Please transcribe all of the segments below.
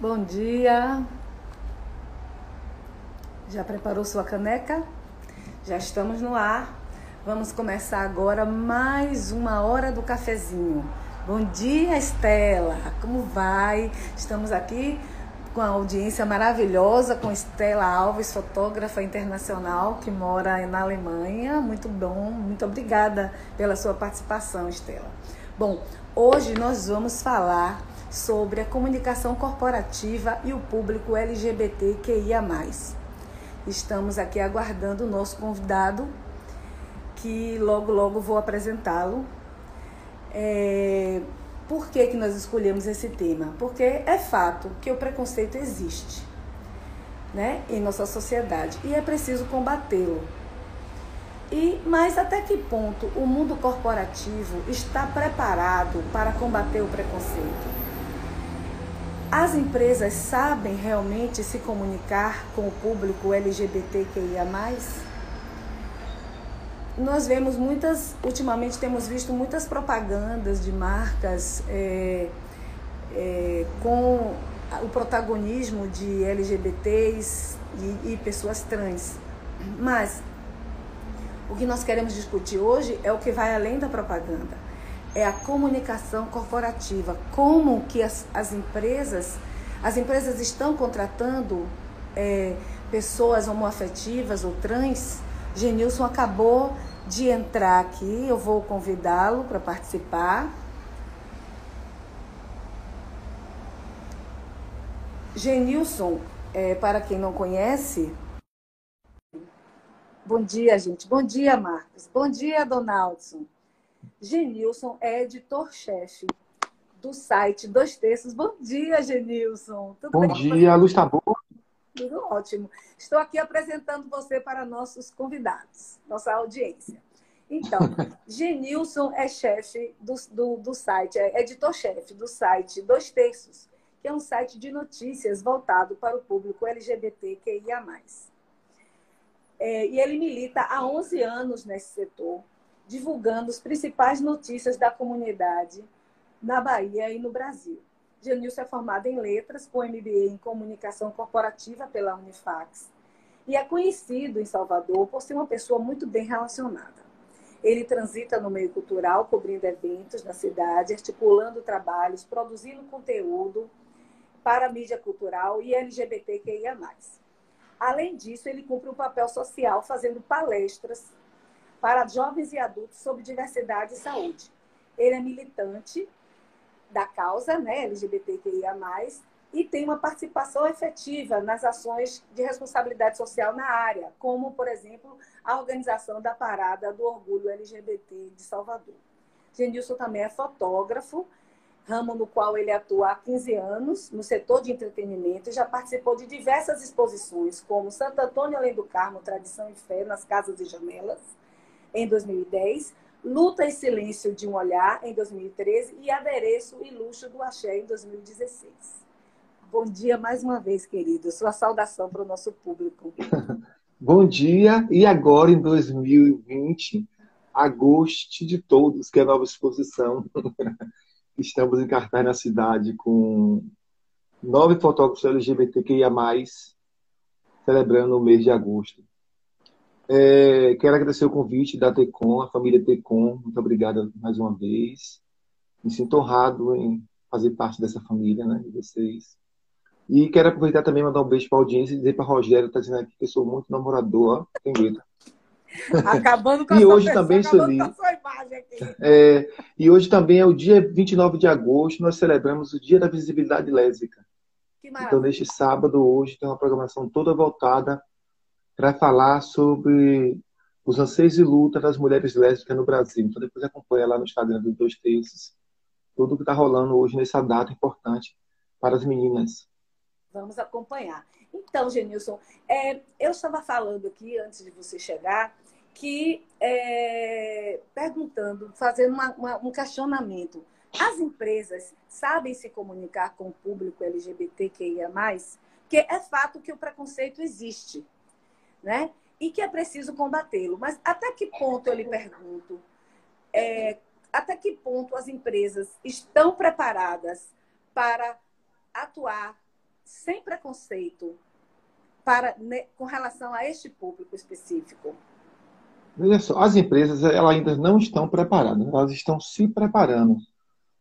Bom dia. Já preparou sua caneca? Já estamos no ar. Vamos começar agora mais uma hora do cafezinho. Bom dia, Estela. Como vai? Estamos aqui com a audiência maravilhosa com Estela Alves, fotógrafa internacional que mora na Alemanha. Muito bom, muito obrigada pela sua participação, Estela. Bom, hoje nós vamos falar sobre a comunicação corporativa e o público LGBTQIA. Estamos aqui aguardando o nosso convidado, que logo, logo vou apresentá-lo. É... Por que, que nós escolhemos esse tema? Porque é fato que o preconceito existe né, em nossa sociedade e é preciso combatê-lo. E mas até que ponto o mundo corporativo está preparado para combater o preconceito? As empresas sabem realmente se comunicar com o público LGBTQIA? Nós vemos muitas, ultimamente temos visto muitas propagandas de marcas é, é, com o protagonismo de LGBTs e, e pessoas trans. Mas o que nós queremos discutir hoje é o que vai além da propaganda é a comunicação corporativa. Como que as, as empresas, as empresas estão contratando é, pessoas homoafetivas ou trans. Genilson acabou de entrar aqui, eu vou convidá-lo para participar. Genilson, é, para quem não conhece, bom dia, gente. Bom dia, Marcos. Bom dia, Donaldson. Genilson é editor-chefe do site Dois Terços. Bom dia, Genilson. Tudo Bom bem? dia, a luz está boa? Tudo ótimo. Estou aqui apresentando você para nossos convidados, nossa audiência. Então, Genilson é chefe do, do, do site, é editor-chefe do site Dois Terços, que é um site de notícias voltado para o público LGBTQIA+. É, e ele milita há 11 anos nesse setor, divulgando as principais notícias da comunidade na Bahia e no Brasil. Genilson é formado em letras, com MBA em comunicação corporativa pela Unifax e é conhecido em Salvador por ser uma pessoa muito bem relacionada. Ele transita no meio cultural, cobrindo eventos na cidade, articulando trabalhos, produzindo conteúdo para a mídia cultural e LGBTQIA+. Além disso, ele cumpre um papel social fazendo palestras para jovens e adultos sobre diversidade e saúde. Ele é militante da causa né, LGBTQIA, e tem uma participação efetiva nas ações de responsabilidade social na área, como, por exemplo, a organização da Parada do Orgulho LGBT de Salvador. Genilson também é fotógrafo, ramo no qual ele atua há 15 anos no setor de entretenimento e já participou de diversas exposições, como Santo Antônio Além do Carmo, Tradição e Fé nas Casas e Janelas, em 2010, Luta e Silêncio de um Olhar, em 2013, e Adereço e Luxo do Axé, em 2016. Bom dia mais uma vez, querido. Sua saudação para o nosso público. Bom dia, e agora em 2020, agosto de todos, que é a nova exposição. Estamos em cartaz na cidade com nove fotógrafos LGBTQIA, celebrando o mês de agosto. É, quero agradecer o convite da Tecom, a família Tecom. Muito obrigado mais uma vez. Me sinto honrado em fazer parte dessa família, né, de vocês. E quero aproveitar também mandar um beijo para a audiência e dizer para Rogério, está dizendo aqui que eu sou muito namorador, tem medo. Acabando com e hoje pessoa, também, Sueli, é, E hoje também é o dia 29 de agosto, nós celebramos o Dia da Visibilidade Lésbica. Então, neste sábado, hoje, tem uma programação toda voltada para falar sobre os anseios e luta das mulheres lésbicas no Brasil. Então depois acompanha lá no Instagram dos Dois Terços tudo que está rolando hoje nessa data importante para as meninas. Vamos acompanhar. Então, Genilson, é, eu estava falando aqui antes de você chegar que é, perguntando, fazendo uma, uma, um questionamento. As empresas sabem se comunicar com o público LGBTQIA+, que é fato que o preconceito existe né? E que é preciso combatê-lo. Mas até que ponto, eu lhe pergunto, é, até que ponto as empresas estão preparadas para atuar sem preconceito para, né, com relação a este público específico? Veja só, as empresas elas ainda não estão preparadas, elas estão se preparando.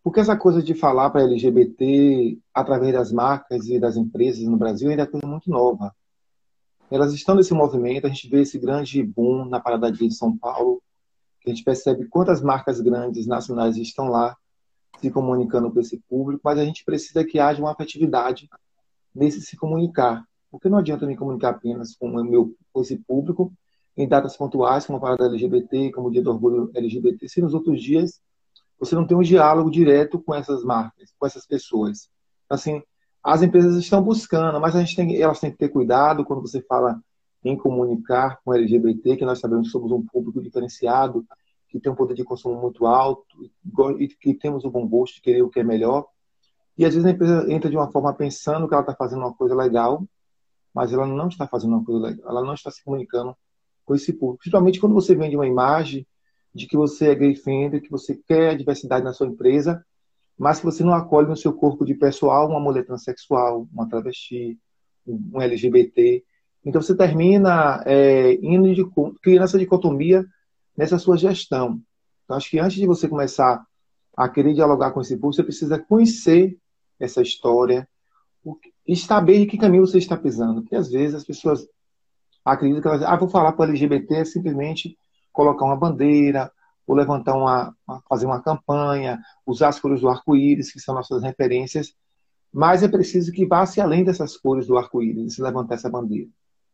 Porque essa coisa de falar para LGBT através das marcas e das empresas no Brasil ainda é coisa muito nova. Elas estão nesse movimento, a gente vê esse grande boom na parada de São Paulo, que a gente percebe quantas marcas grandes nacionais estão lá se comunicando com esse público, mas a gente precisa que haja uma afetividade nesse se comunicar. Porque não adianta me comunicar apenas com, o meu, com esse público em datas pontuais, como a parada LGBT, como o Dia do Orgulho LGBT, se nos outros dias você não tem um diálogo direto com essas marcas, com essas pessoas. Assim, as empresas estão buscando, mas a gente tem, elas têm que ter cuidado quando você fala em comunicar com LGBT, que nós sabemos que somos um público diferenciado, que tem um poder de consumo muito alto e que temos o bom gosto de querer o que é melhor. E às vezes a empresa entra de uma forma pensando que ela está fazendo uma coisa legal, mas ela não está fazendo uma coisa legal, ela não está se comunicando com esse público. Principalmente quando você vende uma imagem de que você é gay friendly, que você quer a diversidade na sua empresa, mas que você não acolhe no seu corpo de pessoal uma mulher transexual, uma travesti, um LGBT. Então você termina é, indo de, criando essa dicotomia nessa sua gestão. Então acho que antes de você começar a querer dialogar com esse público, você precisa conhecer essa história e saber em que caminho você está pisando. Porque às vezes as pessoas acreditam que elas, ah, vou falar para o LGBT é simplesmente colocar uma bandeira, ou levantar uma, fazer uma campanha, usar as cores do arco-íris, que são nossas referências, mas é preciso que vá-se além dessas cores do arco-íris, se levantar essa bandeira,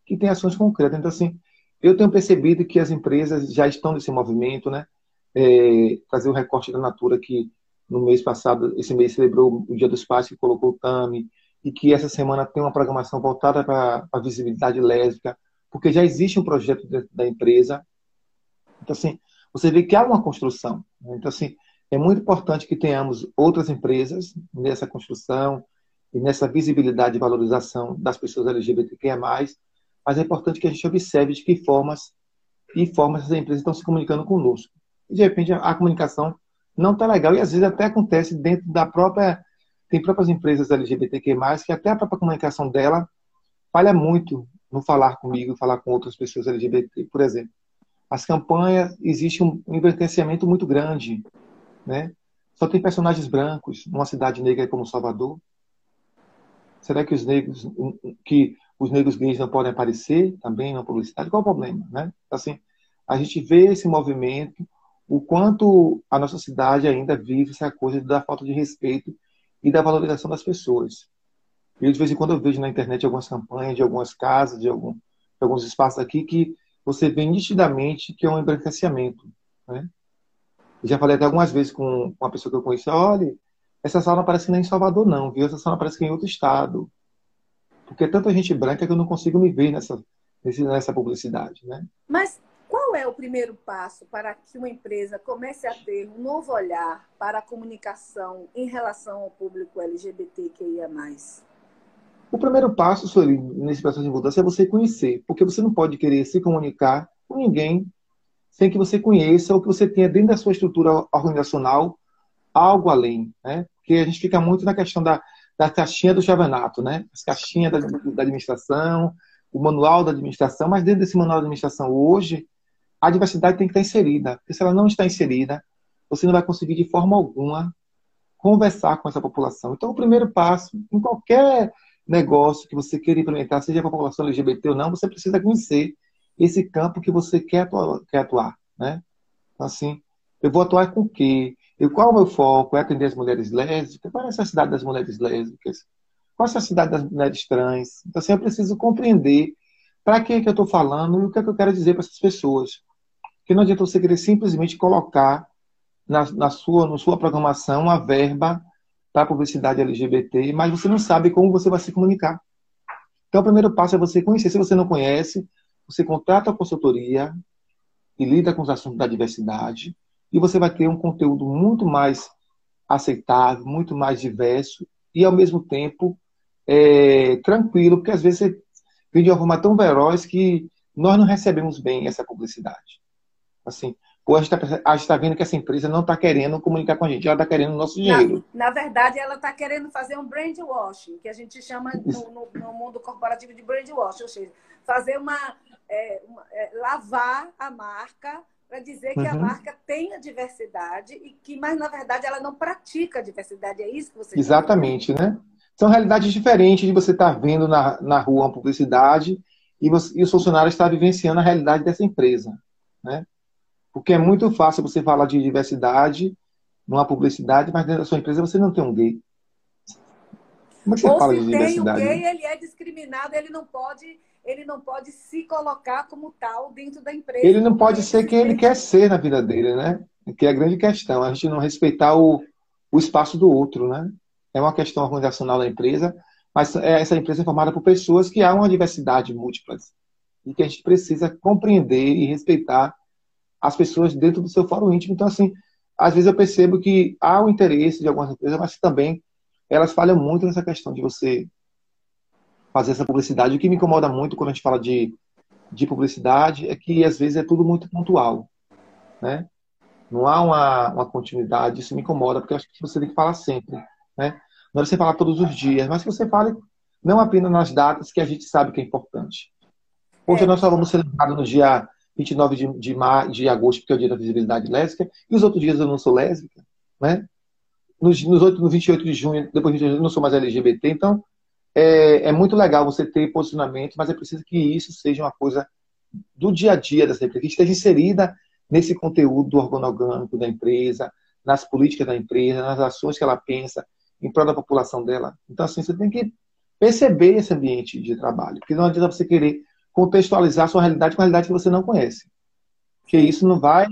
que tem ações concretas. Então, assim, eu tenho percebido que as empresas já estão nesse movimento, né? É, fazer o recorte da Natura que no mês passado, esse mês celebrou o Dia dos Pais, que colocou o TAMI, e que essa semana tem uma programação voltada para a visibilidade lésbica, porque já existe um projeto da empresa. Então, assim, você vê que há uma construção. Né? Então, assim, é muito importante que tenhamos outras empresas nessa construção e nessa visibilidade e valorização das pessoas LGBTQIA+, mas é importante que a gente observe de que formas e formas essas empresas estão se comunicando conosco. E, de repente, a, comunicação não está legal e, às vezes, até acontece dentro da própria... Tem próprias empresas LGBTQ+, que até a própria comunicação dela falha muito no falar comigo, falar com outras pessoas LGBT, por exemplo as campanhas, existe um envelhecimento muito grande, né? Só tem personagens brancos numa cidade negra como Salvador. Será que os negros, que os negros gays não podem aparecer também na publicidade? Qual o problema, né? Assim, a gente vê esse movimento, o quanto a nossa cidade ainda vive essa coisa da falta de respeito e da valorização das pessoas. E de vez em quando eu vejo na internet algumas campanhas de algumas casas, de, algum, de alguns espaços aqui que você vê nitidamente que é um embranquecimento. Né? Eu já falei até algumas vezes com uma pessoa que eu conheci, olha, essa sala não parece que nem em Salvador, não, viu? Essa sala parece que é em outro estado. Porque é tanta gente branca que eu não consigo me ver nessa, nessa publicidade. Né? Mas qual é o primeiro passo para que uma empresa comece a ter um novo olhar para a comunicação em relação ao público LGBTQIA? O primeiro passo, Sueli, nesse processo de mudança é você conhecer, porque você não pode querer se comunicar com ninguém sem que você conheça ou que você tenha dentro da sua estrutura organizacional algo além, né? Porque a gente fica muito na questão da, da caixinha do chavanato, né? As caixinhas da, da administração, o manual da administração, mas dentro desse manual da administração hoje, a diversidade tem que estar inserida, porque se ela não está inserida, você não vai conseguir de forma alguma conversar com essa população. Então, o primeiro passo, em qualquer negócio que você queira implementar, seja com a população LGBT ou não, você precisa conhecer esse campo que você quer atuar, quer atuar né? Então, assim, eu vou atuar com o quê? Eu, qual é o meu foco? É atender as mulheres lésbicas? Qual é a necessidade das mulheres lésbicas? Qual é a necessidade das mulheres trans? Então, assim, eu preciso compreender para que, que eu estou falando e o que, é que eu quero dizer para essas pessoas. Porque não adianta você querer simplesmente colocar na, na, sua, na sua programação uma verba para publicidade LGBT, mas você não sabe como você vai se comunicar. Então, o primeiro passo é você conhecer. Se você não conhece, você contrata a consultoria e lida com os assuntos da diversidade e você vai ter um conteúdo muito mais aceitável, muito mais diverso e, ao mesmo tempo, é, tranquilo, porque às vezes você vem de uma forma tão veloz que nós não recebemos bem essa publicidade. Assim, ou a gente está tá vendo que essa empresa não está querendo comunicar com a gente, ela está querendo o nosso dinheiro. Na, na verdade, ela está querendo fazer um brand washing, que a gente chama no, no, no mundo corporativo de brand washing, ou seja, fazer uma, é, uma é, lavar a marca para dizer que uhum. a marca tem a diversidade e que, mas na verdade ela não pratica a diversidade. É isso que você Exatamente, né? São realidades diferentes de você estar tá vendo na, na rua uma publicidade e, você, e os funcionários estar vivenciando a realidade dessa empresa, né? Porque é muito fácil você falar de diversidade numa publicidade, mas dentro da sua empresa você não tem um gay. Como é você Ou fala de diversidade? Tem um gay, ele é discriminado, ele não pode, ele não pode se colocar como tal dentro da empresa. Ele não pode ser quem ele quer ser na vida dele, né? Que é a grande questão, a gente não respeitar o, o espaço do outro, né? É uma questão organizacional da empresa, mas é, essa empresa é formada por pessoas que há uma diversidade múltiplas e que a gente precisa compreender e respeitar as pessoas dentro do seu fórum íntimo. Então, assim, às vezes eu percebo que há o interesse de algumas empresas, mas também elas falham muito nessa questão de você fazer essa publicidade. O que me incomoda muito quando a gente fala de, de publicidade é que às vezes é tudo muito pontual, né? Não há uma, uma continuidade, isso me incomoda, porque eu acho que você tem que falar sempre, né? Não é você falar todos os dias, mas que você fale não apenas nas datas que a gente sabe que é importante. Hoje é. nós só vamos celebrar no dia 29 de, de, mar, de agosto, porque é o dia da visibilidade lésbica, e os outros dias eu não sou lésbica, né? Nos, nos 8, no 28 de junho, depois de junho, eu não sou mais LGBT, então é, é, muito legal você ter posicionamento, mas é preciso que isso seja uma coisa do dia a dia dessa empresa, que esteja inserida nesse conteúdo do organogâmico da empresa, nas políticas da empresa, nas ações que ela pensa em prol da população dela. Então, assim, você tem que perceber esse ambiente de trabalho, porque não adianta você querer contextualizar sua realidade com a realidade que você não conhece. Porque isso não vai,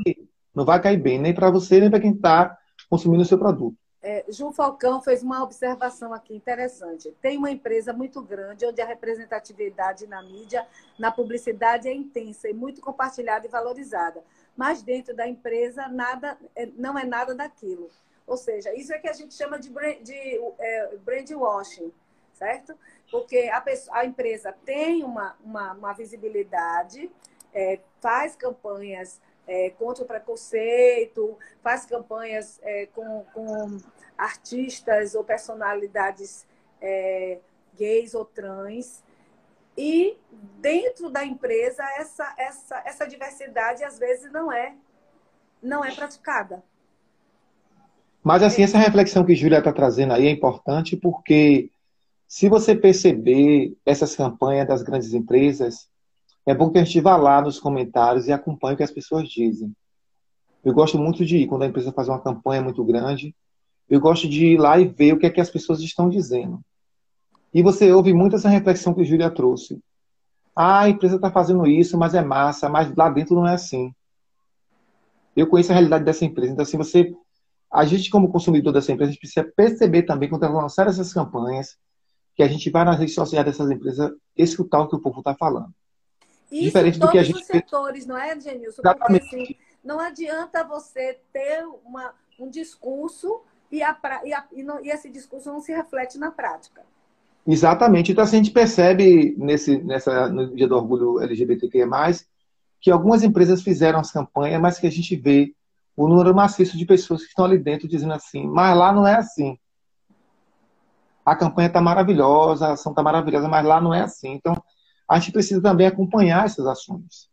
não vai cair bem, nem para você, nem para quem está consumindo o seu produto. É, Ju Falcão fez uma observação aqui interessante. Tem uma empresa muito grande onde a representatividade na mídia, na publicidade é intensa e muito compartilhada e valorizada. Mas dentro da empresa nada, é, não é nada daquilo. Ou seja, isso é que a gente chama de brand, de, é, brand washing, certo? Porque a, pessoa, a empresa tem uma, uma, uma visibilidade, é, faz campanhas é, contra o preconceito, faz campanhas é, com, com artistas ou personalidades é, gays ou trans. E dentro da empresa, essa, essa, essa diversidade às vezes não é, não é praticada. Mas assim, essa reflexão que Júlia está trazendo aí é importante porque se você perceber essas campanhas das grandes empresas, é bom que a gente vá lá nos comentários e acompanhe o que as pessoas dizem. Eu gosto muito de ir, quando a empresa faz uma campanha muito grande, eu gosto de ir lá e ver o que é que as pessoas estão dizendo. E você ouve muito essa reflexão que a Júlia trouxe. Ah, a empresa está fazendo isso, mas é massa, mas lá dentro não é assim. Eu conheço a realidade dessa empresa. Então, assim, você, a gente, como consumidor dessa empresa, precisa perceber também, quando ela lançar essas campanhas, que a gente vai nas redes sociais dessas empresas escutar o que o povo está falando. Isso Diferente do que a gente os setores, não é, Genilson? Exatamente. Porque assim, não adianta você ter uma, um discurso e, a, e, a, e, não, e, esse discurso não se reflete na prática. Exatamente. Então, assim, a gente percebe nesse, nessa, no Dia do Orgulho LGBTQIA+, que algumas empresas fizeram as campanhas, mas que a gente vê o número maciço de pessoas que estão ali dentro dizendo assim, mas lá não é assim a campanha está maravilhosa, a ação está maravilhosa, mas lá não é assim. Então, a gente precisa também acompanhar essas ações.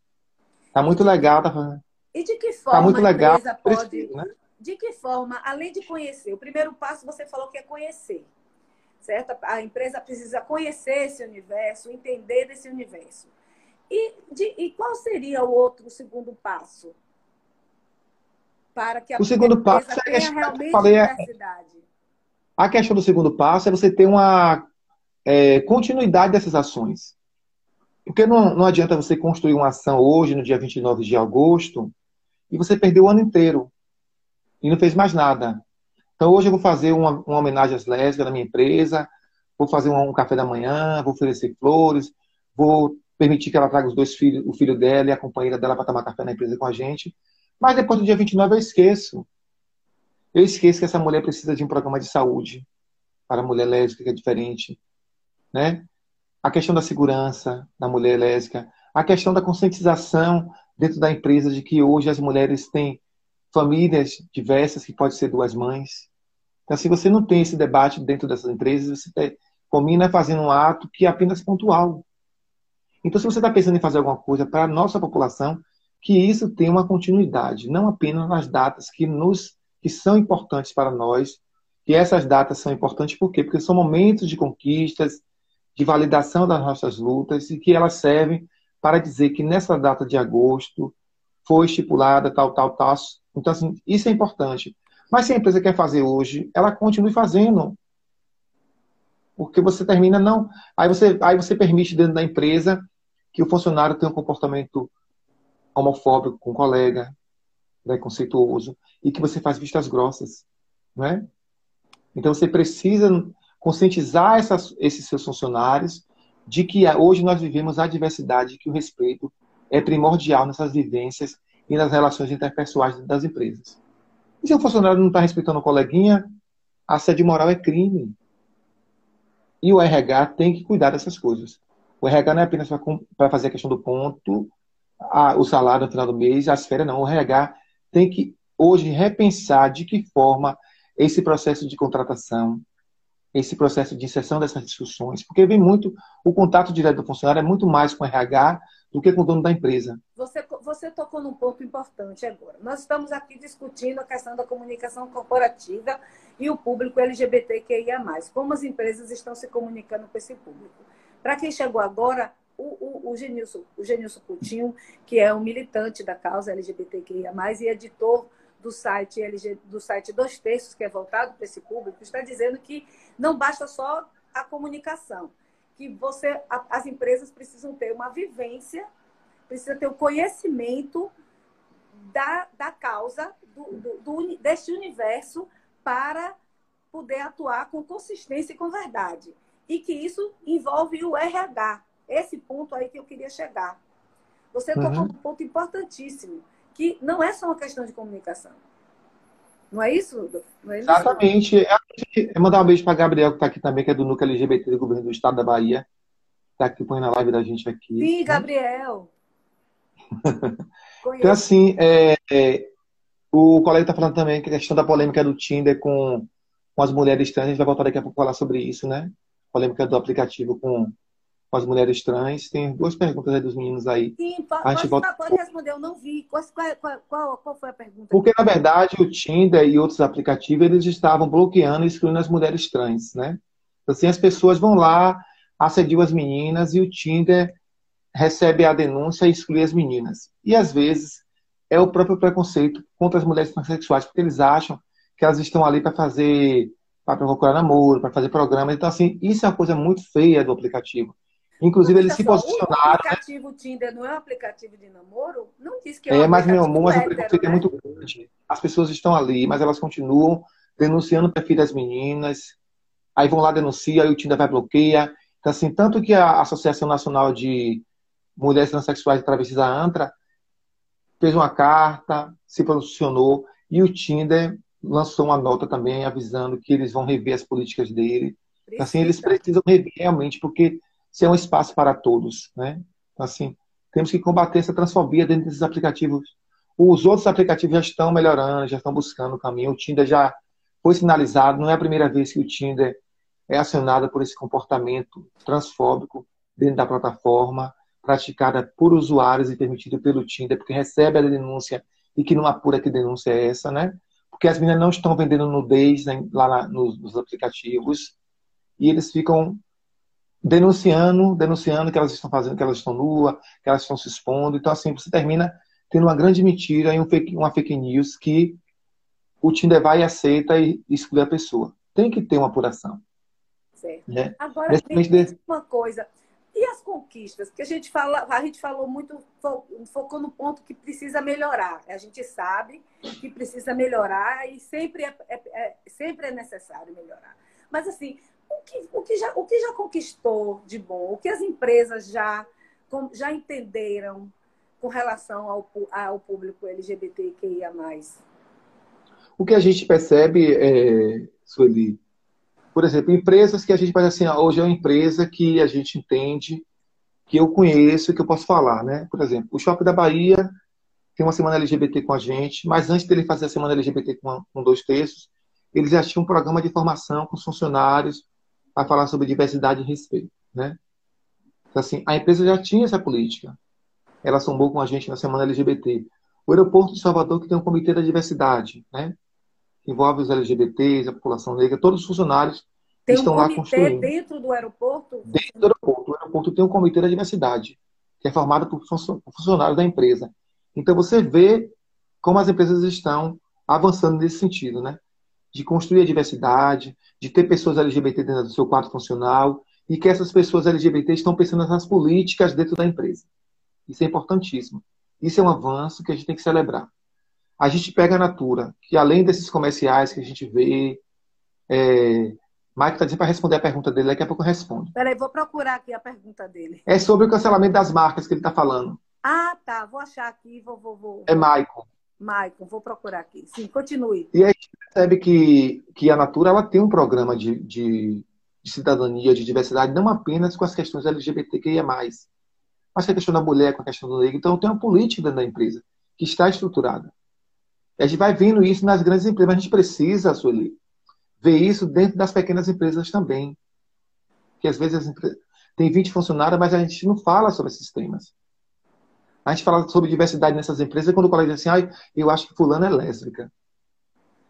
Está muito legal. Tá... E de que tá forma tá muito legal, a empresa pode... Precisa, né? De que forma, além de conhecer, o primeiro passo você falou que é conhecer, certo? A empresa precisa conhecer esse universo, entender desse universo. E, de, e qual seria o outro, o segundo passo? Para que a o segundo passo é tenha realmente falei, é diversidade. A questão do segundo passo é você ter uma é, continuidade dessas ações. Porque não, não adianta você construir uma ação hoje, no dia 29 de agosto, e você perdeu o ano inteiro e não fez mais nada. Então hoje eu vou fazer uma, uma homenagem às lésbicas na minha empresa, vou fazer um, um, café da manhã, vou oferecer flores, vou permitir que ela traga os dois filhos, o filho dela e a companheira dela para tomar café na empresa com a gente. Mas depois do dia 29 eu esqueço. Eu esqueço que essa mulher precisa de um programa de saúde para a mulher lésbica, que é diferente. Né? A questão da segurança da mulher lésbica, a questão da conscientização dentro da empresa de que hoje as mulheres têm famílias diversas, que pode ser duas mães. Então, se você não tem esse debate dentro dessas empresas, você combina fazendo um ato que é apenas pontual. Então, se você está pensando em fazer alguma coisa para a nossa população, que isso tenha uma continuidade, não apenas nas datas que nos que são importantes para nós, e essas datas são importantes por quê? Porque são momentos de conquistas, de validação das nossas lutas e que elas servem para dizer que nessa data de agosto foi estipulada tal, tal, tal. Então, assim, isso é importante. Mas se a empresa quer fazer hoje, ela continue fazendo. Porque você termina não. Aí você, aí você permite dentro da empresa que o funcionário tenha um comportamento homofóbico com o colega, preconceituoso, e que você faz vistas grossas. Não é? Então você precisa conscientizar essas, esses seus funcionários de que hoje nós vivemos a diversidade, que o respeito é primordial nessas vivências e nas relações interpessoais das empresas. E se o funcionário não está respeitando o coleguinha, a sede moral é crime. E o RH tem que cuidar dessas coisas. O RH não é apenas para fazer a questão do ponto, a, o salário no final do mês, as férias, não. O RH tem que hoje repensar de que forma esse processo de contratação, esse processo de inserção dessas discussões, porque vem muito, o contato direto do funcionário é muito mais com o RH do que com o dono da empresa. Você, você tocou num ponto importante agora. Nós estamos aqui discutindo a questão da comunicação corporativa e o público LGBTQIA+. Como as empresas estão se comunicando com esse público. Para quem chegou agora, o, o, o, Genilson, o Genilson Coutinho, que é um militante da causa LGBTQIA+, e editor do site LG, do site Dois Terços, que é voltado para esse público, está dizendo que não basta só a comunicação, que você, as empresas precisam ter uma vivência, precisa ter o conhecimento da, da causa do, do, do, deste universo para poder atuar com consistência e com verdade. E que isso envolve o RH. Esse ponto aí que eu queria chegar. Você uhum. tocou um ponto importantíssimo que não é só uma questão de comunicação. Não é isso, não é Exatamente. É, mandar um beijo para Gabriel, que está aqui também, que é do Núcleo LGBT do Governo do Estado da Bahia. Está aqui põe na live da gente aqui. Sim, né? Gabriel. então, assim, é, é, o colega está falando também que a questão da polêmica do Tinder com, com as mulheres trans, a gente vai voltar daqui a pouco falar sobre isso, né? Polêmica do aplicativo com com as mulheres trans. Tem duas perguntas aí dos meninos aí. Sim, pode, a gente volta... pode responder, eu não vi. Qual, qual, qual, qual, foi a pergunta? Porque, na verdade, o Tinder e outros aplicativos, eles estavam bloqueando e excluindo as mulheres trans, né? Então, assim, as pessoas vão lá, assediam as meninas e o Tinder recebe a denúncia e exclui as meninas. E, às vezes, é o próprio preconceito contra as mulheres transexuais, porque eles acham que elas estão ali para fazer, para procurar namoro, para fazer programas. Então, assim, isso é uma coisa muito feia do aplicativo. Inclusive, eles se posicionaram. O aplicativo Tinder não é um aplicativo de namoro? Não diz que é um É, mas, meu amor, mas o preconceito é né? muito grande. As pessoas estão ali, mas elas continuam denunciando o perfil das meninas. Aí vão lá, denunciam, aí o Tinder vai bloqueia. Então, assim, tanto que a Associação Nacional de Mulheres Transsexuais e Travestis, a ANTRA, fez uma carta, se posicionou, e o Tinder lançou uma nota também avisando que eles vão rever as políticas dele. Então, assim, eles precisam rever realmente, porque se é um espaço para todos, né? Então, assim, temos que combater essa transfobia dentro desses aplicativos. Os outros aplicativos já estão melhorando, já estão buscando o caminho. O Tinder já foi sinalizado, não é a primeira vez que o Tinder é acionado por esse comportamento transfóbico dentro da plataforma, praticada por usuários e permitido pelo Tinder, porque recebe a denúncia e que não apura que denúncia é essa, né? Porque as meninas não estão vendendo nudez né, lá na, nos, nos aplicativos e eles ficam denunciando, denunciando que elas estão fazendo, que elas estão nuas, que elas estão se expondo. Então, assim, você termina tendo uma grande mentira e um fake, uma fake news que o Tinder vai e aceita e exclui a pessoa. Tem que ter uma apuração. Certo. Né? Agora, tem de... uma coisa. E as conquistas? Que a gente fala, a gente falou muito, focou no ponto que precisa melhorar. A gente sabe que precisa melhorar e sempre é, é, é sempre é necessário melhorar. Mas assim, o que, o que, já, o que já conquistou de bom? O que as empresas já, já entenderam com relação ao, ao público LGBTQIA+. O que a gente percebe, é, Sueli, por exemplo, empresas que a gente faz assim, hoje é uma empresa que a gente entende, que eu conheço, que eu posso falar, né? Por exemplo, o Shopping da Bahia tem uma semana LGBT com a gente, mas antes dele fazer a semana LGBT com, com dois terços, eles já tinham um programa de formação com os funcionários para falar sobre diversidade e respeito, né? Então, assim, a empresa já tinha essa política. Ela sombou com a gente na semana LGBT. O aeroporto de Salvador que tem um comitê da diversidade, né? Que envolve os LGBTs, a população negra, todos os funcionários tem estão um lá construindo. dentro do aeroporto? Dentro do aeroporto. O aeroporto tem um comitê da diversidade, que é formado por funcionários da empresa. Então você vê como as empresas estão avançando nesse sentido, né? De construir a diversidade, de ter pessoas LGBT dentro do seu quadro funcional e que essas pessoas LGBT estão pensando nas políticas dentro da empresa. Isso é importantíssimo. Isso é um avanço que a gente tem que celebrar. A gente pega a Natura, que além desses comerciais que a gente vê, é, Mike está dizendo para responder a pergunta dele, daqui a pouco eu respondo. Peraí, vou procurar aqui a pergunta dele. É sobre o cancelamento das marcas que ele está falando. Ah, tá. Vou achar aqui, vou, vou, vou. É Maicon. Maicon, vou procurar aqui. Sim, continue. E aí a gente percebe que, que a Natura ela tem um programa de, de, de cidadania, de diversidade, não apenas com as questões LGBTQIA+, mas com a questão da mulher, com a questão do negro. Então tem uma política da empresa que está estruturada. A gente vai vendo isso nas grandes empresas, mas a gente precisa, Sueli, ver isso dentro das pequenas empresas também. Que às vezes empresas... tem 20 funcionários, mas a gente não fala sobre esses temas. A gente fala sobre diversidade nessas empresas quando o colega diz assim, ah, eu acho que fulano é lésbica.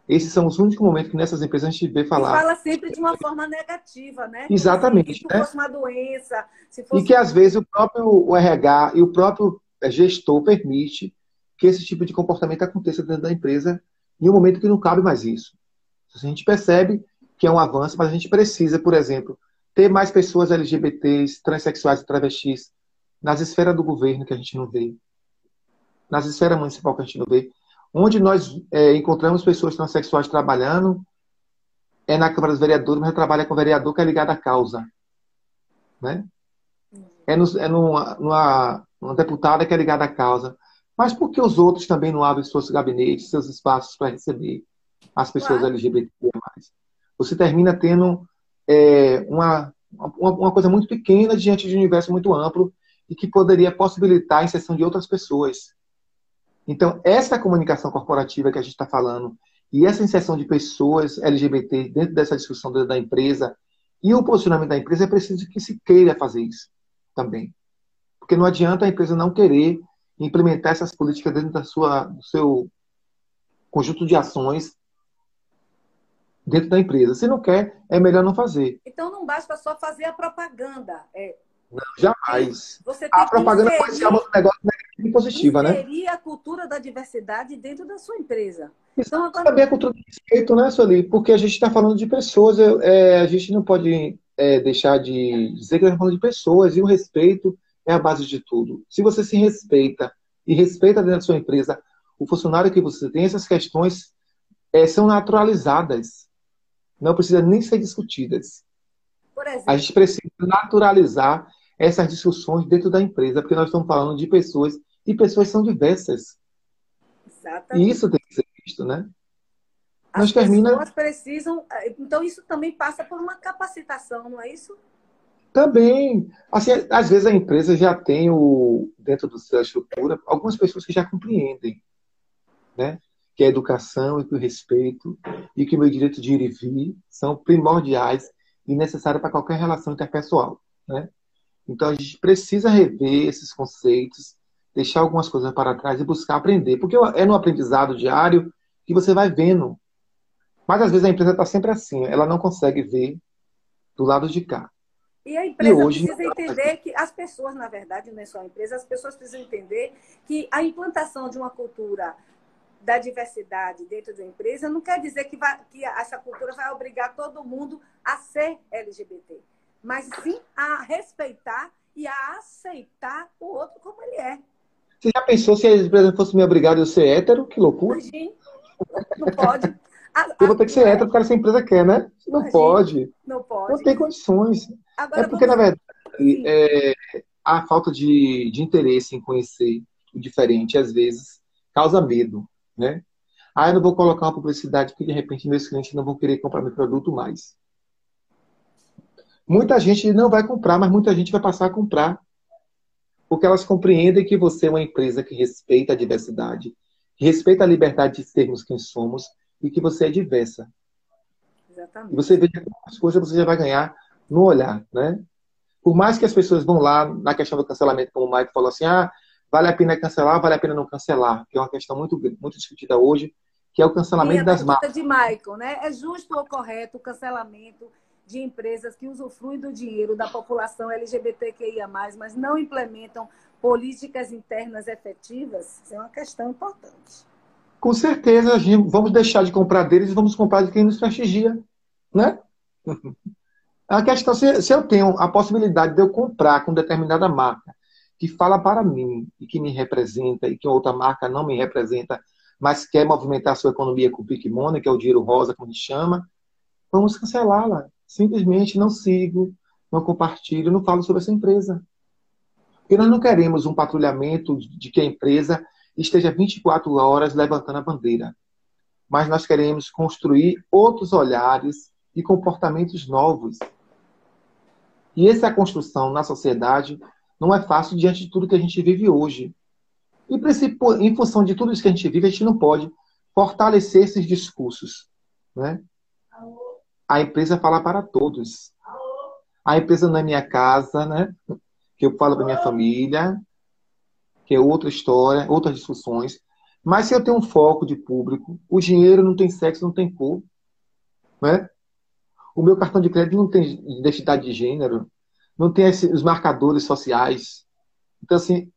Esses são os únicos momentos que nessas empresas a gente vê falar. E fala sempre de uma forma negativa, né? Exatamente. Se né? fosse uma doença. Se fosse... E que às vezes o próprio RH e o próprio gestor permite que esse tipo de comportamento aconteça dentro da empresa em um momento que não cabe mais isso. A gente percebe que é um avanço, mas a gente precisa, por exemplo, ter mais pessoas LGBTs, transexuais e travestis nas esferas do governo que a gente não vê, nas esferas municipal que a gente não vê. Onde nós é, encontramos pessoas transexuais trabalhando é na Câmara dos Vereadores, mas trabalha com vereador que é ligado à causa. Né? É, no, é numa, numa, numa deputada que é ligada à causa. Mas por que os outros também não abrem seus gabinetes, seus espaços para receber as pessoas claro. LGBT+. Você termina tendo é, uma, uma, uma, coisa muito pequena diante de um universo muito amplo e que poderia possibilitar a inserção de outras pessoas. Então, essa comunicação corporativa que a gente está falando e essa inserção de pessoas LGBT dentro dessa discussão da empresa e o posicionamento da empresa é preciso que se queira fazer isso também. Porque não adianta a empresa não querer implementar essas políticas dentro da sua, do seu conjunto de ações dentro da empresa. Se não quer, é melhor não fazer. Então não basta só fazer a propaganda. É... Não, jamais. a propaganda pode ser um negócio negativo e positiva, né? a cultura da diversidade dentro da sua empresa. Então, agora... Também a cultura do respeito, né, Sueli? Porque a gente está falando de pessoas, é, a gente não pode é, deixar de dizer que está falando de pessoas, e o respeito é a base de tudo. Se você se respeita e respeita dentro da sua empresa o funcionário que você tem, essas questões é, são naturalizadas não precisa nem ser discutidas. a gente precisa naturalizar essas discussões dentro da empresa, porque nós estamos falando de pessoas e pessoas são diversas. Exatamente. E isso tem que ser visto, né? As nós termina... pessoas precisam. Então, isso também passa por uma capacitação, não é isso? Também. Assim, às vezes a empresa já tem o, dentro da sua estrutura algumas pessoas que já compreendem. Né? que a educação e que o respeito e que o meu direito de ir e vir são primordiais e necessários para qualquer relação interpessoal. Né? Então a gente precisa rever esses conceitos, deixar algumas coisas para trás e buscar aprender, porque é no aprendizado diário que você vai vendo. Mas às vezes a empresa está sempre assim, ela não consegue ver do lado de cá. E a empresa e hoje, precisa entender que as pessoas, na verdade, não é só a empresa, as pessoas precisam entender que a implantação de uma cultura da diversidade dentro da empresa não quer dizer que, vai, que essa cultura vai obrigar todo mundo a ser LGBT, mas sim a respeitar e a aceitar o outro como ele é. Você já pensou se a empresa fosse me obrigada a ser hétero? Que loucura. Imagina. Não pode. A, eu vou ter que ser hétero porque essa empresa quer, né? Não Imagina. pode. Não pode. Não tem condições. Agora, é porque, vamos... na verdade, é, a falta de, de interesse em conhecer o diferente, às vezes, causa medo né? Ah, eu não vou colocar uma publicidade porque de repente meus clientes não vão querer comprar meu produto mais. Muita gente não vai comprar, mas muita gente vai passar a comprar. porque elas compreendem que você é uma empresa que respeita a diversidade, que respeita a liberdade de sermos quem somos e que você é diversa. Exatamente. E você vê que as coisas você já vai ganhar no olhar, né? Por mais que as pessoas vão lá na questão do cancelamento, como o Mike falou assim, ah, vale a pena cancelar, vale a pena não cancelar, que é uma questão muito, muito discutida hoje, que é o cancelamento das marcas. de Michael, né? É justo ou correto o cancelamento de empresas que usufruem do dinheiro da população LGBTQIA+, mas não implementam políticas internas efetivas? Isso é uma questão importante. Com certeza, vamos deixar de comprar deles e vamos comprar de quem nos prestigia, né? A questão, se, se eu tenho a possibilidade de eu comprar com determinada marca que fala para mim e que me representa e que outra marca não me representa, mas quer movimentar sua economia com o Pick Money, que é o dinheiro rosa, como a chama, vamos cancelá-la. Simplesmente não sigo, não compartilho, não falo sobre essa empresa. Porque nós não queremos um patrulhamento de que a empresa esteja 24 horas levantando a bandeira. Mas nós queremos construir outros olhares e comportamentos novos. E essa construção na sociedade não é fácil diante de tudo que a gente vive hoje. E em função de tudo isso que a gente vive, a gente não pode fortalecer esses discursos. Né? A empresa fala para todos. A empresa não é minha casa, né? que eu falo para minha família, que é outra história, outras discussões. Mas se eu tenho um foco de público, o dinheiro não tem sexo, não tem cor. Né? O meu cartão de crédito não tem identidade de gênero não tem os marcadores sociais. Então, assim,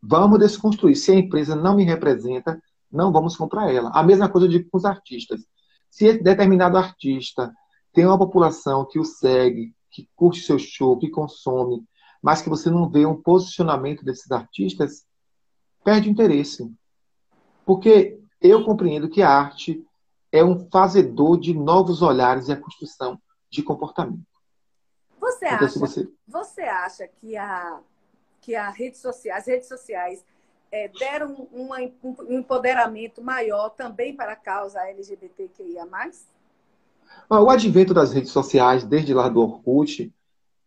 vamos desconstruir. Se a empresa não me representa, não vamos comprar ela. A mesma coisa eu digo com os artistas. Se determinado artista tem uma população que o segue, que curte seu show, que consome, mas que você não vê um posicionamento desses artistas, perde interesse. Porque eu compreendo que a arte é um fazedor de novos olhares e a construção de comportamento. Você então, acha, você... você acha que, a, que a rede social, as redes sociais é, deram uma, um empoderamento maior também para a causa LGBTQIA+. O advento das redes sociais, desde lá do Orkut,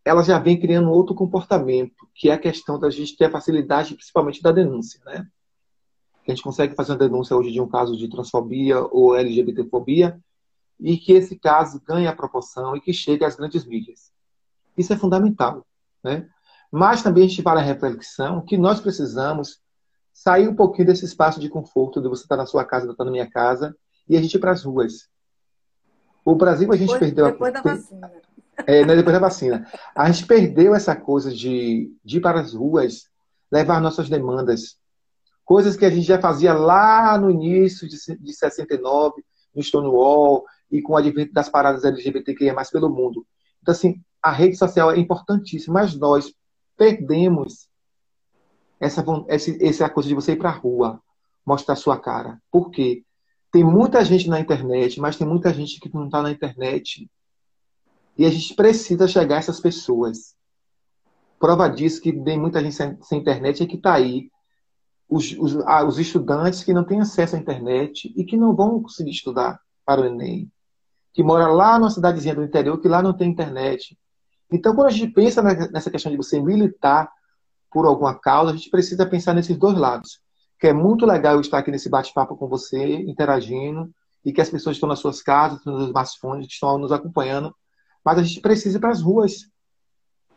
ela já vem criando outro comportamento, que é a questão da gente ter a facilidade, principalmente da denúncia, né? A gente consegue fazer uma denúncia hoje de um caso de transfobia ou LGBTfobia e que esse caso ganhe a proporção e que chegue às grandes mídias. Isso é fundamental. Né? Mas também a gente vale a reflexão que nós precisamos sair um pouquinho desse espaço de conforto de você estar na sua casa, eu estar na minha casa, e a gente ir para as ruas. O Brasil a gente depois, perdeu... Depois da vacina. É, né, depois da vacina. A gente perdeu essa coisa de, de ir para as ruas, levar nossas demandas. Coisas que a gente já fazia lá no início de, de 69, no Stonewall, e com o advento das paradas LGBTQIA+, pelo mundo. Então, assim, a rede social é importantíssima, mas nós perdemos essa, essa coisa de você ir para a rua, mostrar sua cara. Por quê? Tem muita gente na internet, mas tem muita gente que não está na internet. E a gente precisa chegar a essas pessoas. Prova disso que tem muita gente sem, internet é que está aí. Os, os, ah, os estudantes que não têm acesso à internet e que não vão conseguir estudar para o Enem. Que mora lá numa cidadezinha do interior que lá não tem internet então, quando a gente pensa nessa questão de você militar por alguma causa, a gente precisa pensar nesses dois lados. Que é muito legal eu estar aqui nesse bate-papo com você, interagindo, e que as pessoas estão nas suas casas, nos smartphones, estão nos acompanhando. Mas a gente precisa ir para as ruas.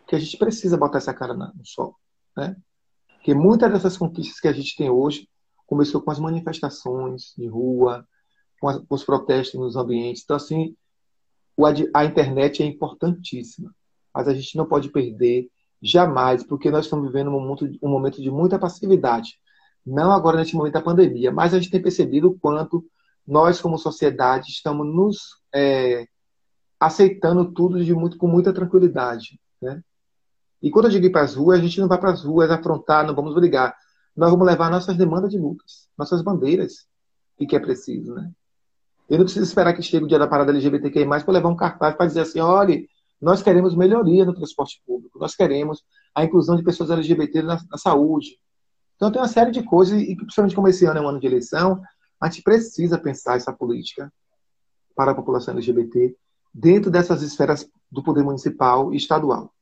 Que a gente precisa botar essa cara no sol. Né? Porque muitas dessas conquistas que a gente tem hoje começou com as manifestações de rua, com, as, com os protestos nos ambientes. Então, assim, a internet é importantíssima mas a gente não pode perder jamais, porque nós estamos vivendo um momento, um momento de muita passividade. Não agora nesse momento da pandemia, mas a gente tem percebido o quanto nós, como sociedade, estamos nos é, aceitando tudo de muito, com muita tranquilidade. Né? E quando eu digo ir para as ruas, a gente não vai para as ruas afrontar, não vamos brigar. Nós vamos levar nossas demandas de lutas, nossas bandeiras, e que é preciso. Né? Eu não preciso esperar que chegue o dia da parada LGBTQI+, para levar um cartaz para dizer assim, olha, nós queremos melhoria no transporte público, nós queremos a inclusão de pessoas LGBT na, na saúde. Então, tem uma série de coisas, e principalmente como esse ano é um ano de eleição, a gente precisa pensar essa política para a população LGBT dentro dessas esferas do poder municipal e estadual.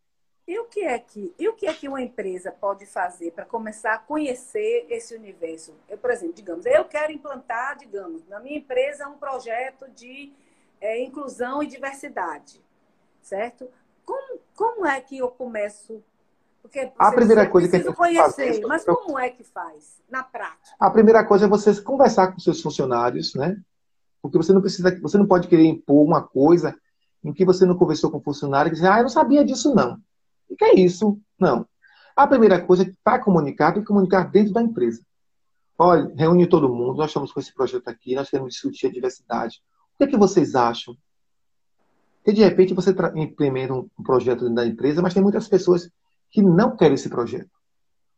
E o que é que e o que é que uma empresa pode fazer para começar a conhecer esse universo? Eu, por exemplo, digamos, eu quero implantar, digamos, na minha empresa um projeto de é, inclusão e diversidade, certo? Como, como é que eu começo? Porque a primeira coisa que a gente conhecer, fazer, mas como é que faz na prática? A primeira coisa é você conversar com seus funcionários, né? Porque você não precisa, você não pode querer impor uma coisa em que você não conversou com o funcionário e dizer, ah, eu não sabia disso não. O que é isso? Não. A primeira coisa é para comunicar, tem que comunicar dentro da empresa. Olha, reúne todo mundo, nós estamos com esse projeto aqui, nós queremos discutir a diversidade. O que, é que vocês acham? Porque de repente você implementa um projeto dentro da empresa, mas tem muitas pessoas que não querem esse projeto.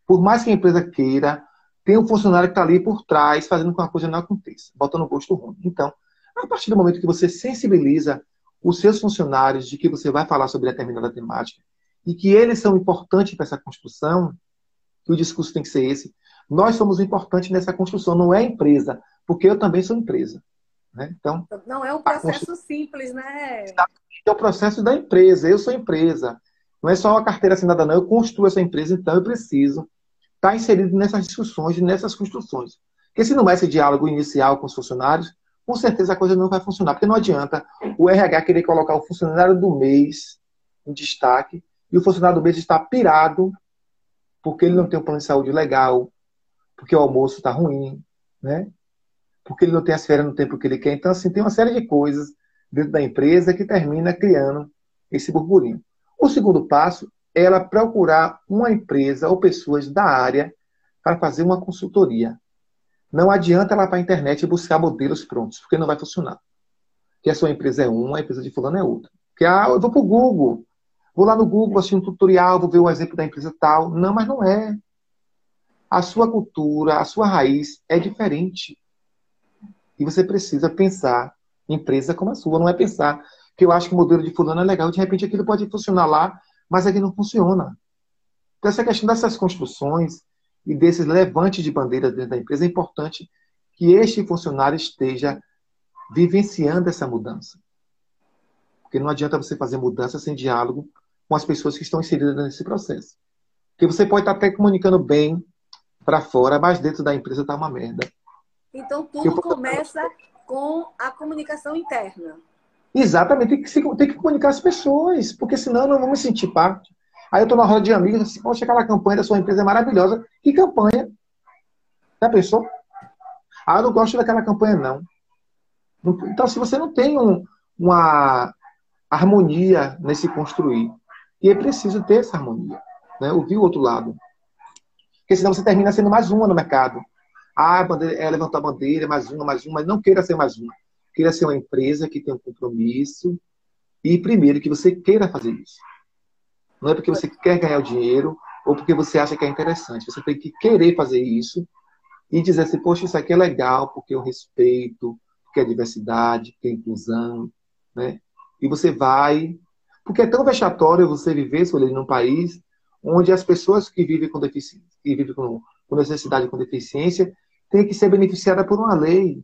Por mais que a empresa queira, tem um funcionário que está ali por trás, fazendo com que a coisa não aconteça, botando gosto ruim. Então, a partir do momento que você sensibiliza os seus funcionários de que você vai falar sobre determinada temática, e que eles são importantes para essa construção, que o discurso tem que ser esse. Nós somos importantes nessa construção, não é a empresa, porque eu também sou empresa. Né? Então, não é um processo constru... simples, né? É o processo da empresa, eu sou empresa. Não é só uma carteira assinada, não. Eu construo essa empresa, então eu preciso estar inserido nessas discussões, nessas construções. Porque se não é esse diálogo inicial com os funcionários, com certeza a coisa não vai funcionar. Porque não adianta o RH querer colocar o funcionário do mês em destaque e o funcionário do mês está pirado porque ele não tem um plano de saúde legal, porque o almoço está ruim, né? porque ele não tem as férias no tempo que ele quer. Então, assim, tem uma série de coisas dentro da empresa que termina criando esse burburinho. O segundo passo é ela procurar uma empresa ou pessoas da área para fazer uma consultoria. Não adianta ela para a internet buscar modelos prontos, porque não vai funcionar. Que a sua empresa é uma, a empresa de fulano é outra. Que ah, eu vou para o Google, Vou lá no Google, assistir um tutorial, vou ver o exemplo da empresa tal. Não, mas não é. A sua cultura, a sua raiz é diferente. E você precisa pensar em empresa como a sua. Não é pensar que eu acho que o modelo de fulano é legal, de repente aquilo pode funcionar lá, mas aqui não funciona. Então, essa questão dessas construções e desses levantes de bandeiras dentro da empresa é importante que este funcionário esteja vivenciando essa mudança. Porque não adianta você fazer mudança sem diálogo com as pessoas que estão inseridas nesse processo. Porque você pode estar até comunicando bem para fora, mas dentro da empresa está uma merda. Então tudo começa com a comunicação interna. Exatamente, tem que, tem que comunicar as pessoas, porque senão não me sentir parte. Aí eu estou na roda de amigos, assim, poxa, aquela campanha da sua empresa é maravilhosa. Que campanha? Já pensou? Ah, eu não gosto daquela campanha, não. Então, se você não tem um, uma harmonia nesse construir, e é preciso ter essa harmonia, né? ouvir o outro lado. Porque senão você termina sendo mais uma no mercado. Ah, bandeira, é, levantou a bandeira, mais uma, mais uma, não queira ser mais uma. Queira ser uma empresa que tem um compromisso e, primeiro, que você queira fazer isso. Não é porque você quer ganhar o dinheiro ou porque você acha que é interessante. Você tem que querer fazer isso e dizer assim, poxa, isso aqui é legal porque eu respeito, porque é diversidade, porque é inclusão, né? E você vai porque é tão vexatório você viver, Soleil, num país onde as pessoas que vivem com deficiência, que vivem com, com necessidade com deficiência, têm que ser beneficiadas por uma lei.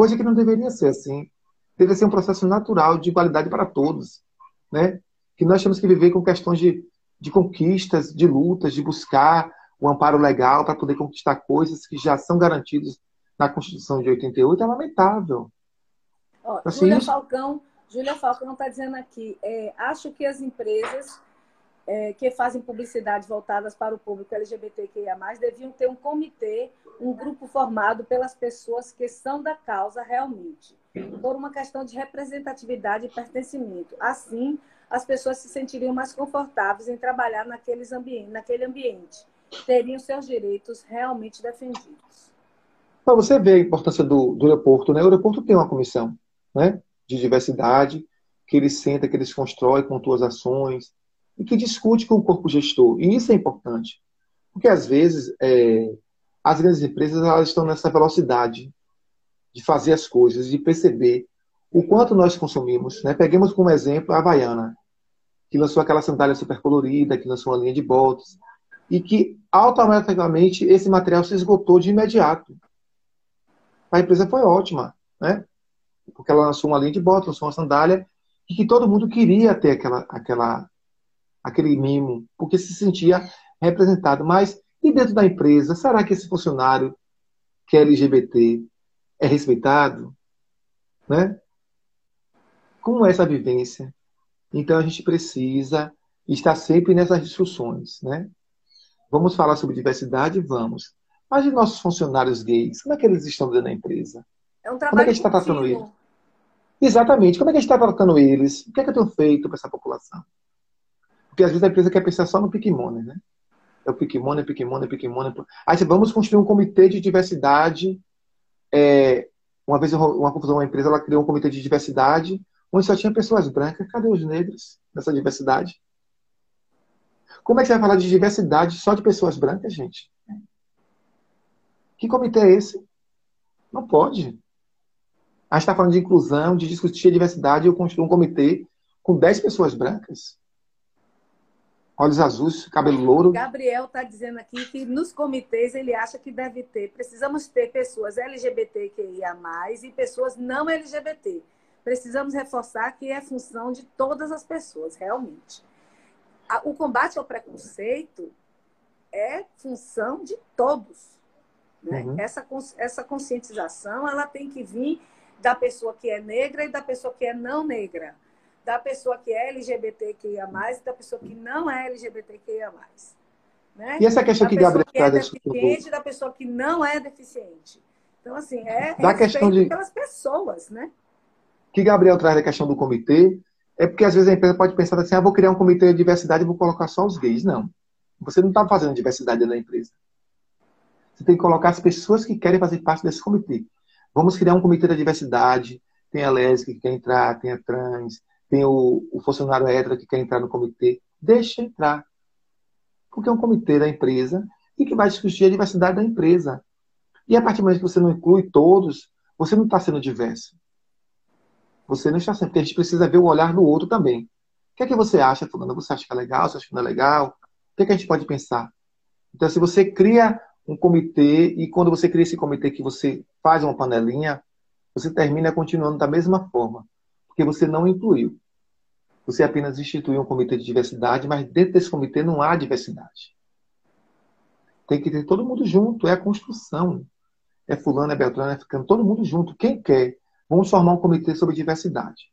Coisa que não deveria ser assim. Deveria ser um processo natural de igualdade para todos. Né? Que nós temos que viver com questões de, de conquistas, de lutas, de buscar o amparo legal para poder conquistar coisas que já são garantidas na Constituição de 88. É lamentável. Ó, assim, Júlia Falcão Júlia Falcão está dizendo aqui, é, acho que as empresas é, que fazem publicidade voltadas para o público LGBTQIA+, deviam ter um comitê, um grupo formado pelas pessoas que são da causa realmente, por uma questão de representatividade e pertencimento. Assim, as pessoas se sentiriam mais confortáveis em trabalhar naqueles ambiente, naquele ambiente, teriam seus direitos realmente defendidos. Para você ver a importância do, do aeroporto, né? O aeroporto tem uma comissão, né? de diversidade, que ele senta, que eles constroem com tuas ações e que discute com o corpo gestor. E isso é importante, porque às vezes é, as grandes empresas elas estão nessa velocidade de fazer as coisas, de perceber o quanto nós consumimos. Né? Peguemos como exemplo a Havaiana, que lançou aquela sandália super colorida, que lançou uma linha de botas, e que automaticamente esse material se esgotou de imediato. A empresa foi ótima. Né? porque ela lançou uma linha de bota, lançou uma sandália, e que todo mundo queria ter aquela, aquela, aquele mimo, porque se sentia representado. Mas e dentro da empresa, será que esse funcionário que é LGBT é respeitado? Né? Como é essa vivência? Então a gente precisa estar sempre nessas discussões, né? Vamos falar sobre diversidade? Vamos. Mas e nossos funcionários gays? Como é que eles estão dentro da empresa? É um trabalho Como é que a gente está tratando eles? Exatamente. Como é que a gente está tratando eles? O que é que eu tenho feito para essa população? Porque às vezes a empresa quer pensar só no Piquimone, né? É o Piquimone, Piquimone, é Piquimone. Aí vamos construir um comitê de diversidade. É, uma vez uma confusão, uma empresa ela criou um comitê de diversidade onde só tinha pessoas brancas. Cadê os negros nessa diversidade? Como é que você vai falar de diversidade só de pessoas brancas, gente? Que comitê é esse? Não pode. A gente está falando de inclusão, de discutir a diversidade, eu construo um comitê com 10 pessoas brancas. Olhos azuis, cabelo louro. Gabriel está dizendo aqui que nos comitês ele acha que deve ter, precisamos ter pessoas LGBTQIA, e pessoas não LGBT precisamos reforçar que é função de todas as pessoas, realmente. O combate ao preconceito é função de todos. Né? Uhum. Essa, essa conscientização ela tem que vir da pessoa que é negra e da pessoa que é não negra, da pessoa que é LGBTQIA+, e da pessoa que não é LGBTQIA+. Né? E essa questão da que Gabriel que é deficiente da pessoa que não é deficiente. Então, assim, é da questão de... pelas pessoas, né? que Gabriel traz da questão do comitê é porque às vezes a empresa pode pensar assim: ah, vou criar um comitê de diversidade e vou colocar só os gays. Não. Você não está fazendo diversidade na empresa. Você tem que colocar as pessoas que querem fazer parte desse comitê. Vamos criar um comitê da diversidade. Tem a lésbica que quer entrar, tem a trans, tem o, o funcionário hétero que quer entrar no comitê. Deixa entrar. Porque é um comitê da empresa e que vai discutir a diversidade da empresa. E a partir do momento que você não inclui todos, você não está sendo diverso. Você não está sempre, porque a gente precisa ver o olhar do outro também. O que é que você acha, fulano? Você acha que é legal? Você acha que não é legal? O que é que a gente pode pensar? Então, se você cria um comitê e quando você cria esse comitê que você faz uma panelinha, você termina continuando da mesma forma, porque você não incluiu. Você apenas instituiu um comitê de diversidade, mas dentro desse comitê não há diversidade. Tem que ter todo mundo junto, é a construção. É fulano, é beltrano, é ficando todo mundo junto. Quem quer Vamos formar um comitê sobre diversidade.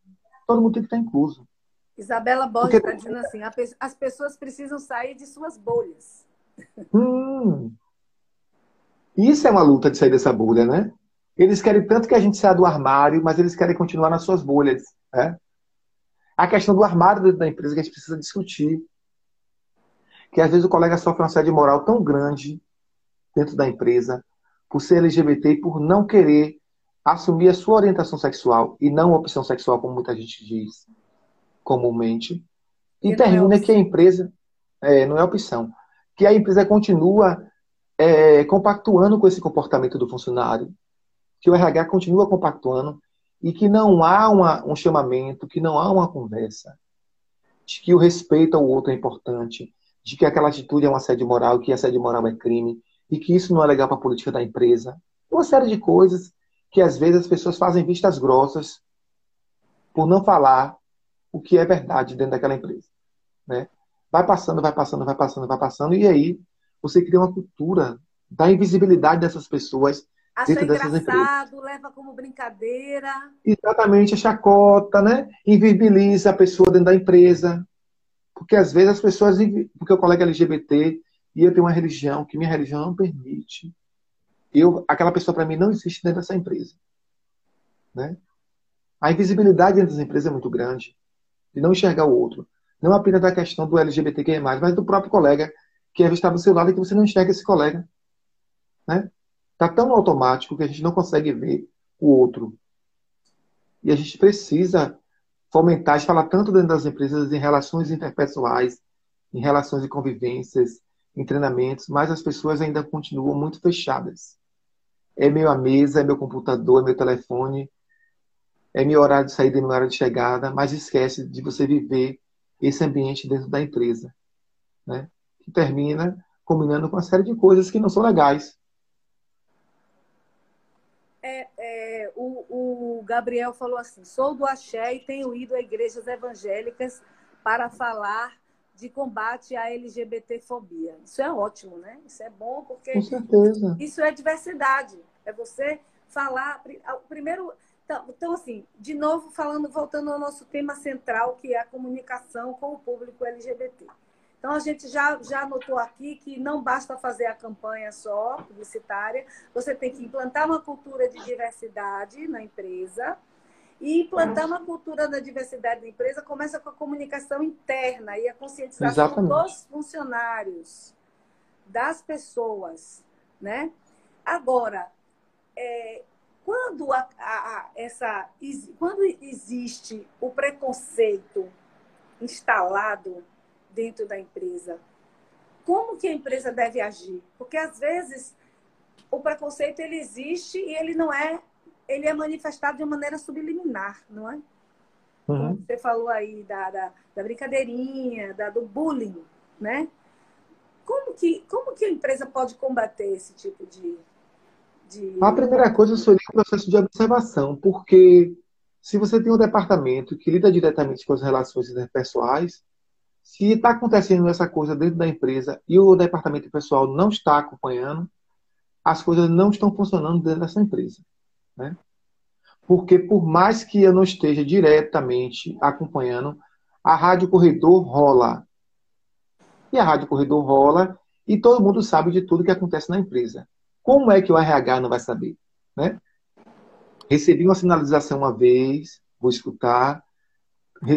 Todo mundo tem que estar incluso. Isabela Borges está Porque... dizendo assim: as pessoas precisam sair de suas bolhas. Hum. Isso é uma luta de sair dessa bolha, né? Eles querem tanto que a gente saia do armário, mas eles querem continuar nas suas bolhas. Né? A questão do armário dentro da empresa que a gente precisa discutir. Que às vezes o colega sofre uma sede moral tão grande dentro da empresa por ser LGBT e por não querer assumir a sua orientação sexual e não a opção sexual, como muita gente diz comumente, e, e termina é que a empresa é, não é opção, que a empresa continua é, compactuando com esse comportamento do funcionário, que o RH continua compactuando e que não há uma, um chamamento, que não há uma conversa, de que o respeito ao outro é importante, de que aquela atitude é uma sede moral, que a sede moral é crime, e que isso não é legal para a política da empresa. Uma série de coisas que às vezes as pessoas fazem vistas grossas por não falar o que é verdade dentro daquela empresa. Né? Vai passando, vai passando, vai passando, vai passando, e aí você cria uma cultura da invisibilidade dessas pessoas Acha empresas. leva como brincadeira. Exatamente, a chacota, né? Invisibiliza a pessoa dentro da empresa. Porque às vezes as pessoas. Porque o colega LGBT e eu tenho uma religião que minha religião não permite eu, aquela pessoa para mim não existe dentro dessa empresa. Né? A invisibilidade dentro das empresas é muito grande. De não enxergar o outro. Não apenas da questão do LGBTQIA+, mas do próprio colega que é estar do seu lado e que você não enxerga esse colega. Né? Tá tão automático que a gente não consegue ver o outro. E a gente precisa fomentar, falar tanto dentro das empresas em relações interpessoais, em relações de convivências, em treinamentos, mas as pessoas ainda continuam muito fechadas. É meu mesa, é meu computador, é meu telefone, é meu horário de saída e meu horário de chegada, mas esquece de você viver esse ambiente dentro da empresa, né? Que termina combinando com uma série de coisas que não são legais. É, é, o, Gabriel falou assim: sou do Axé e tenho ido a igrejas evangélicas para falar de combate à LGBTfobia. Isso é ótimo, né? Isso é bom porque isso é diversidade. É você falar primeiro então, então, assim, de novo falando, voltando ao nosso tema central, que é a comunicação com o público LGBT. Então, a gente já, já notou aqui que não basta fazer a campanha só, publicitária, você tem que implantar uma cultura de diversidade na empresa. E implantar uma cultura da diversidade na empresa começa com a comunicação interna e a conscientização Exatamente. dos funcionários, das pessoas, né? Agora, é, quando, a, a, essa, quando existe o preconceito instalado dentro da empresa, como que a empresa deve agir? Porque às vezes o preconceito ele existe e ele não é, ele é manifestado de maneira subliminar, não é? Uhum. Você falou aí da, da, da brincadeirinha, da, do bullying, né? Como que, como que a empresa pode combater esse tipo de, de... A primeira coisa seria o processo de observação, porque se você tem um departamento que lida diretamente com as relações interpessoais, se está acontecendo essa coisa dentro da empresa e o departamento pessoal não está acompanhando, as coisas não estão funcionando dentro dessa empresa. Né? Porque por mais que eu não esteja diretamente acompanhando, a Rádio Corredor rola. E a Rádio Corredor rola e todo mundo sabe de tudo que acontece na empresa. Como é que o RH não vai saber? Né? Recebi uma sinalização uma vez, vou escutar.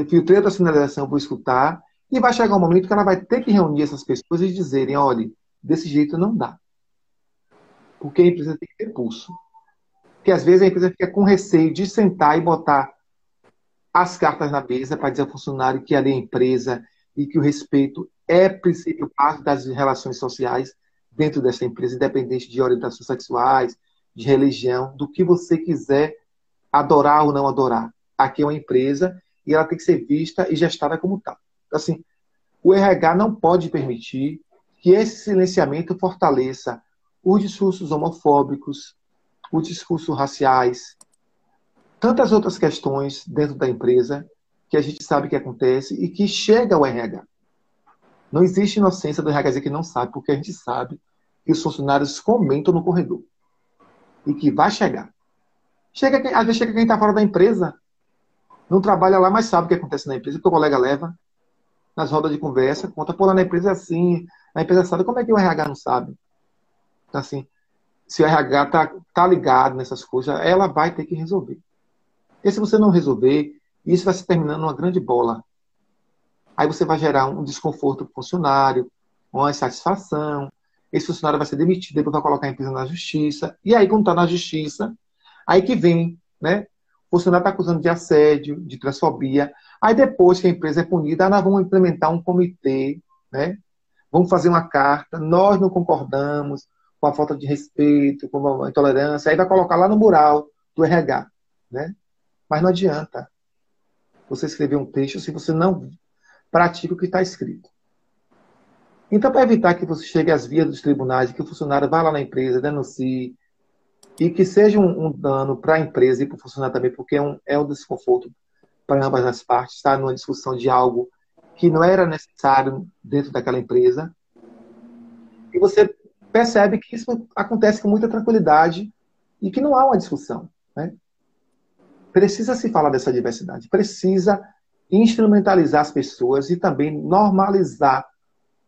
Filtrei outra sinalização, vou escutar. E vai chegar um momento que ela vai ter que reunir essas pessoas e dizerem: olha, desse jeito não dá. Porque a empresa tem que ter pulso. Porque às vezes a empresa fica com receio de sentar e botar as cartas na mesa para dizer ao funcionário que ali é empresa e que o respeito é princípio parte das relações sociais dentro dessa empresa, independente de orientações sexuais, de religião, do que você quiser adorar ou não adorar. Aqui é uma empresa e ela tem que ser vista e gestada como tal. Assim, o RH não pode permitir que esse silenciamento fortaleça os discursos homofóbicos, os discursos raciais, tantas outras questões dentro da empresa que a gente sabe que acontece e que chega ao RH. Não existe inocência do RH dizer que não sabe, porque a gente sabe que os funcionários comentam no corredor. E que vai chegar. Chega, às vezes chega quem está fora da empresa, não trabalha lá, mas sabe o que acontece na empresa, que o colega leva nas rodas de conversa, conta, pô, lá na empresa é assim, na empresa sabe, como é que o RH não sabe? Então, assim, se o RH tá, tá ligado nessas coisas, ela vai ter que resolver. E se você não resolver, isso vai se terminando uma grande bola. Aí você vai gerar um desconforto para o funcionário, uma insatisfação, esse funcionário vai ser demitido, depois vai colocar a empresa na justiça. E aí, quando está na justiça, aí que vem, né? Funcionário está acusando de assédio, de transfobia. Aí depois que a empresa é punida, nós vamos implementar um comitê, né? Vamos fazer uma carta, nós não concordamos com a falta de respeito, com a intolerância, aí vai colocar lá no mural do RH, né? Mas não adianta você escrever um texto se você não pratica o que está escrito. Então, para evitar que você chegue às vias dos tribunais, que o funcionário vá lá na empresa, denuncie, e que seja um, um dano para a empresa e para o funcionário também, porque é um, é um desconforto para ambas as partes, estar numa discussão de algo que não era necessário dentro daquela empresa. E você percebe que isso acontece com muita tranquilidade e que não há uma discussão. Né? Precisa se falar dessa diversidade, precisa instrumentalizar as pessoas e também normalizar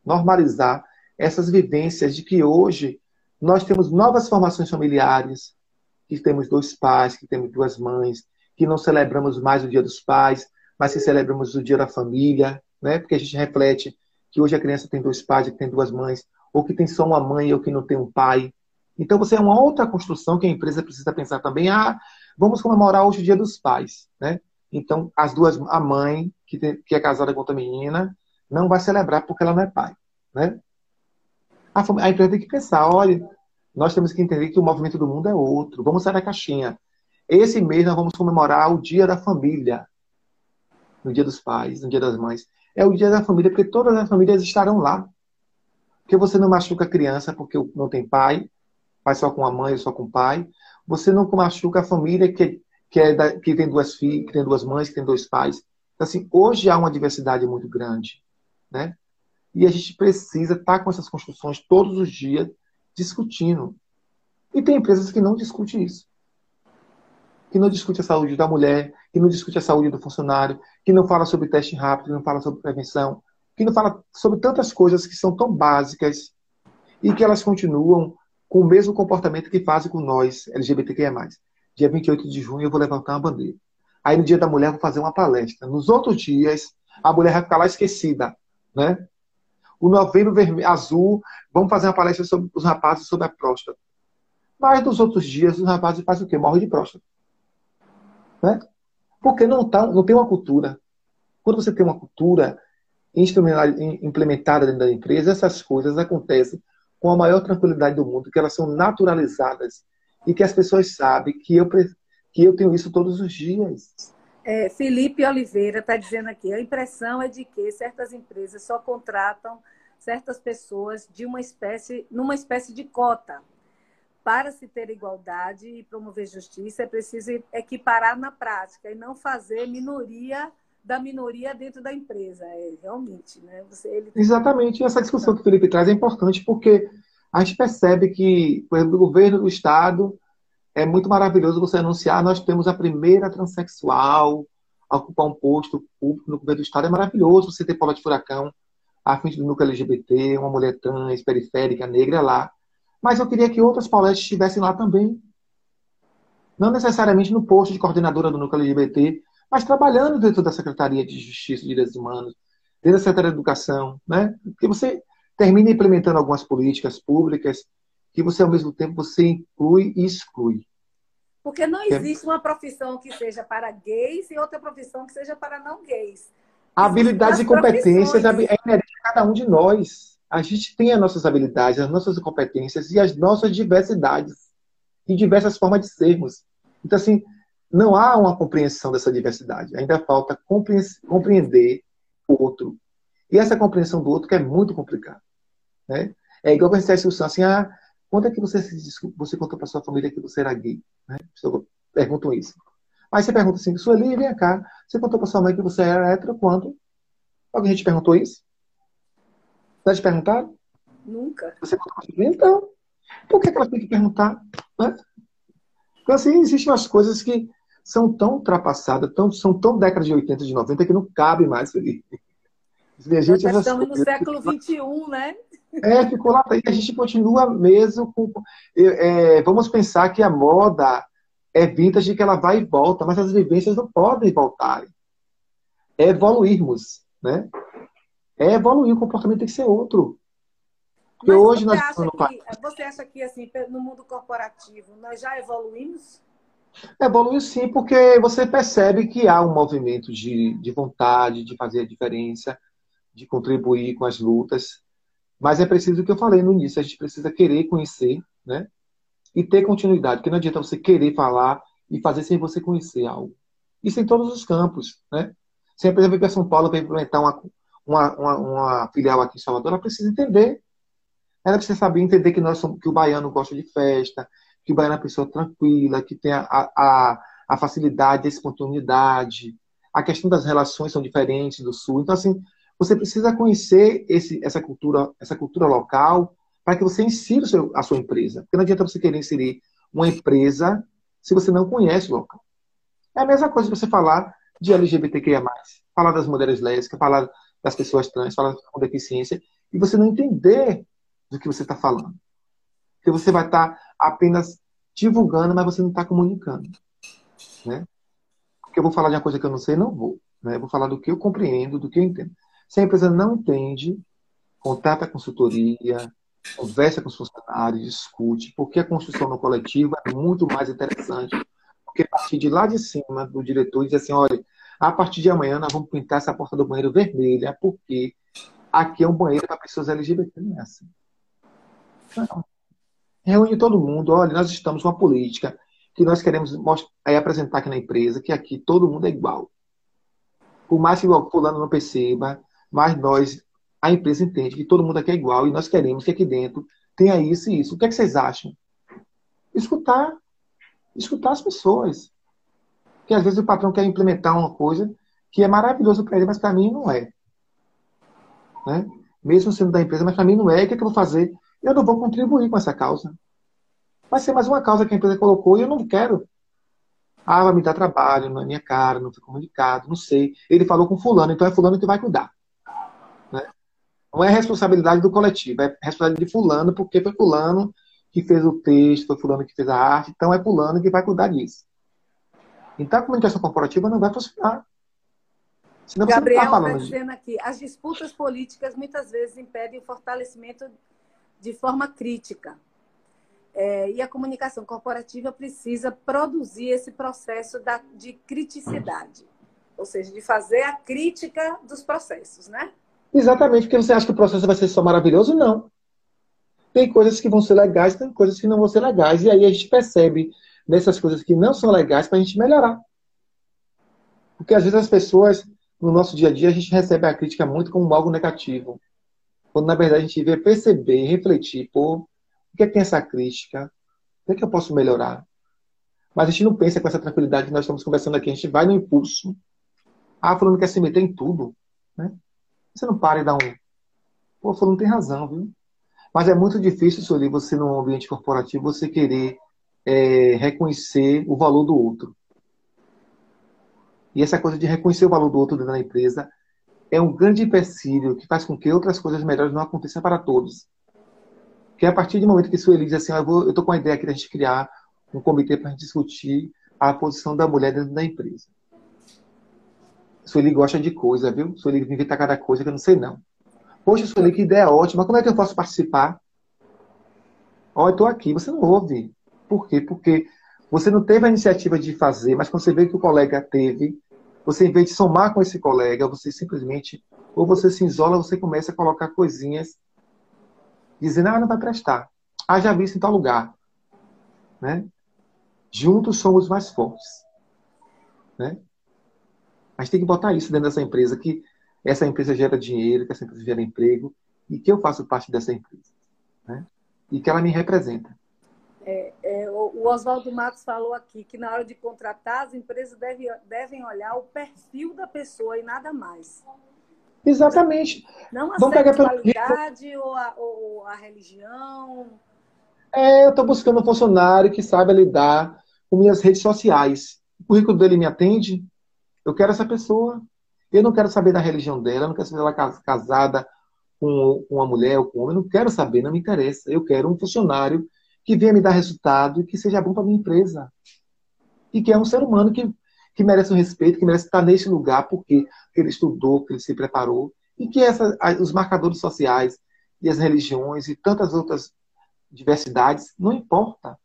normalizar essas vivências de que hoje nós temos novas formações familiares, que temos dois pais, que temos duas mães, que não celebramos mais o Dia dos Pais, mas que celebramos o Dia da Família, né? Porque a gente reflete que hoje a criança tem dois pais, que tem duas mães, ou que tem só uma mãe ou que não tem um pai. Então você é uma outra construção que a empresa precisa pensar também. Ah, vamos comemorar hoje o Dia dos Pais, né? Então as duas, a mãe que, tem, que é casada com outra menina não vai celebrar porque ela não é pai. Né? A, a empresa tem que pensar, olha, nós temos que entender que o movimento do mundo é outro. Vamos sair da caixinha. Esse mês nós vamos comemorar o Dia da Família. No Dia dos Pais, no Dia das Mães. É o Dia da Família, porque todas as famílias estarão lá. Porque você não machuca a criança porque não tem pai, pai só com a mãe ou só com o pai. Você não machuca a família que, que, é da, que tem duas filhas, que tem duas mães, que tem dois pais. Então, assim, hoje há uma diversidade muito grande. Né? E a gente precisa estar tá com essas construções todos os dias discutindo. E tem empresas que não discutem isso. Que não discute a saúde da mulher, que não discute a saúde do funcionário, que não fala sobre teste rápido, que não fala sobre prevenção, que não fala sobre tantas coisas que são tão básicas e que elas continuam com o mesmo comportamento que fazem com nós, LGBTQIA+. Dia 28 de junho eu vou levantar uma bandeira. Aí no dia da mulher eu vou fazer uma palestra. Nos outros dias, a mulher vai ficar lá esquecida, né? O novembro vermelho, azul, vamos fazer uma palestra sobre os rapazes sobre a próstata. Mas nos outros dias, os rapazes fazem o quê? Morrem de próstata. Né? Porque não, tá, não tem uma cultura. Quando você tem uma cultura implementada dentro da empresa, essas coisas acontecem com a maior tranquilidade do mundo, que elas são naturalizadas e que as pessoas sabem que eu, que eu tenho isso todos os dias. É, Felipe Oliveira está dizendo aqui: a impressão é de que certas empresas só contratam certas pessoas de uma espécie, numa espécie de cota. Para se ter igualdade e promover justiça, é preciso equiparar na prática e não fazer minoria da minoria dentro da empresa. É, realmente, né? Você, ele... Exatamente. Essa discussão que o Felipe traz é importante porque a gente percebe que, por exemplo, o governo do Estado é muito maravilhoso você anunciar nós temos a primeira transexual a ocupar um posto público no governo do Estado. É maravilhoso você ter Paula de Furacão à frente do núcleo LGBT, uma mulher trans, periférica, negra lá. Mas eu queria que outras Pauletes estivessem lá também. Não necessariamente no posto de coordenadora do núcleo LGBT, mas trabalhando dentro da Secretaria de Justiça e Direitos Humanos, dentro da Secretaria de Educação, né? Porque você termina implementando algumas políticas públicas que você, ao mesmo tempo, você inclui e exclui. Porque não existe uma profissão que seja para gays e outra profissão que seja para não gays. Habilidades e competências é inerente a cada um de nós. A gente tem as nossas habilidades, as nossas competências e as nossas diversidades e diversas formas de sermos. Então, assim, não há uma compreensão dessa diversidade. Ainda falta compreender o outro. E essa compreensão do outro que é muito complicada. Né? É igual quando você discussão assim, ah, quando é que você, você contou para sua família que você era gay? Né? Perguntam isso. Aí você pergunta assim, Sueli, vem cá, você contou para sua mãe que você era hétero quando? Alguém te perguntou isso? Já te perguntaram? Nunca. Você contou para sua família? Então, por que ela tem que perguntar? Né? Então, assim, existem umas coisas que são tão ultrapassadas, tão, são tão décadas de 80, de 90, que não cabe mais, Felipe. A gente Nós estamos no século XXI, né? É, ficou lá. E a gente continua mesmo com. É, vamos pensar que a moda é vintage, que ela vai e volta, mas as vivências não podem voltar. É evoluirmos, né? É evoluir, o comportamento tem que ser outro. Porque hoje nós acha que, Você acha que, assim, no mundo corporativo, nós já evoluímos? Evolui sim, porque você percebe que há um movimento de, de vontade de fazer a diferença, de contribuir com as lutas. Mas é preciso o que eu falei no início, a gente precisa querer conhecer, né? E ter continuidade, porque não adianta você querer falar e fazer sem você conhecer algo. Isso em todos os campos, né? Se a empresa vem para São Paulo para implementar uma, uma, uma, uma, filial aqui em Salvador, ela precisa entender. Ela precisa saber entender que, nós somos, que o baiano gosta de festa, que o baiano é uma pessoa tranquila, que tem a, a, a facilidade, a espontaneidade. A questão das relações são diferentes do sul. Então, assim, você precisa conhecer esse, essa, cultura, essa cultura local para que você insira seu, a sua empresa. Porque não adianta você querer inserir uma empresa se você não conhece o local. É a mesma coisa você falar de LGBTQIA+, falar das mulheres lésbicas, falar das pessoas trans, falar com deficiência, e você não entender do que você está falando. Porque você vai estar tá apenas divulgando, mas você não está comunicando. Né? Porque eu vou falar de uma coisa que eu não sei, não vou. Né? Eu vou falar do que eu compreendo, do que eu entendo. Se a empresa não entende, contata a consultoria, conversa com os funcionários, discute, porque a construção no coletivo é muito mais interessante. Porque a partir de lá de cima, do diretor diz assim, olha, a partir de amanhã nós vamos pintar essa porta do banheiro vermelha, porque aqui é um banheiro para pessoas LGBT. Não é assim. Não. Reúne todo mundo, olha, nós estamos com uma política que nós queremos mostrar, apresentar aqui na empresa, que aqui todo mundo é igual. Por mais que o fulano não perceba, mas nós, a empresa entende que todo mundo aqui é igual e nós queremos que aqui dentro tenha isso e isso. O que, é que vocês acham? Escutar. Escutar as pessoas. Porque às vezes o patrão quer implementar uma coisa que é maravilhoso para ele, mas para mim não é. Né? mesmo sendo da empresa, mas para mim não é, o que, é que eu vou fazer? Eu não vou contribuir com essa causa. Vai ser mais uma causa que a empresa colocou e eu não quero. Ah, vai me dar trabalho, não é minha cara, não foi comunicado, não sei. Ele falou com fulano, então é fulano que vai cuidar. Não é responsabilidade do coletivo, é responsabilidade de fulano, porque foi fulano que fez o texto, foi fulano que fez a arte, então é fulano que vai cuidar disso. Então a comunicação corporativa não vai funcionar. Senão Gabriel está tá dizendo aqui, as disputas políticas muitas vezes impedem o fortalecimento de forma crítica. É, e a comunicação corporativa precisa produzir esse processo da, de criticidade, ou seja, de fazer a crítica dos processos, né? Exatamente, porque você acha que o processo vai ser só maravilhoso? Não. Tem coisas que vão ser legais, tem coisas que não vão ser legais. E aí a gente percebe nessas coisas que não são legais para a gente melhorar. Porque às vezes as pessoas, no nosso dia a dia, a gente recebe a crítica muito como algo negativo. Quando na verdade a gente devia perceber, refletir, pô, o que é que tem essa crítica? O que é que eu posso melhorar? Mas a gente não pensa com essa tranquilidade que nós estamos conversando aqui. A gente vai no impulso. Ah, falando quer se meter em tudo. Né? Você não para e dá um. Pô, falando tem razão, viu? Mas é muito difícil, Sueli, você num ambiente corporativo, você querer é, reconhecer o valor do outro. E essa coisa de reconhecer o valor do outro dentro da empresa é um grande empecilho que faz com que outras coisas melhores não aconteçam para todos. Que é a partir do momento que Sueli diz assim, eu estou com a ideia aqui a gente criar um comitê para discutir a posição da mulher dentro da empresa. Sueli gosta de coisa, viu? Sueli inventa cada coisa que eu não sei não. Poxa, Sueli, que ideia ótima. Como é que eu posso participar? Ó, oh, eu estou aqui. Você não ouve. Por quê? Porque você não teve a iniciativa de fazer, mas quando você vê que o colega teve, você, em vez de somar com esse colega, você simplesmente, ou você se isola, você começa a colocar coisinhas dizendo, ah, não vai prestar. Ah, já vi isso em tal lugar. Né? Juntos somos mais fortes. Né? A gente tem que botar isso dentro dessa empresa, que essa empresa gera dinheiro, que essa empresa gera emprego, e que eu faço parte dessa empresa. Né? E que ela me representa. É, é, o Oswaldo Matos falou aqui que na hora de contratar, as empresas devem, devem olhar o perfil da pessoa e nada mais. Exatamente. Não a Vamos sexualidade ou a, ou a religião. É, eu estou buscando um funcionário que saiba lidar com minhas redes sociais. O currículo dele me atende. Eu quero essa pessoa. Eu não quero saber da religião dela, não quero saber ela casada com uma mulher ou com um homem. Não quero saber, não me interessa. Eu quero um funcionário que venha me dar resultado e que seja bom para minha empresa. E que é um ser humano que que merece um respeito, que merece estar neste lugar porque ele estudou, que ele se preparou, e que essa, os marcadores sociais e as religiões e tantas outras diversidades não importa.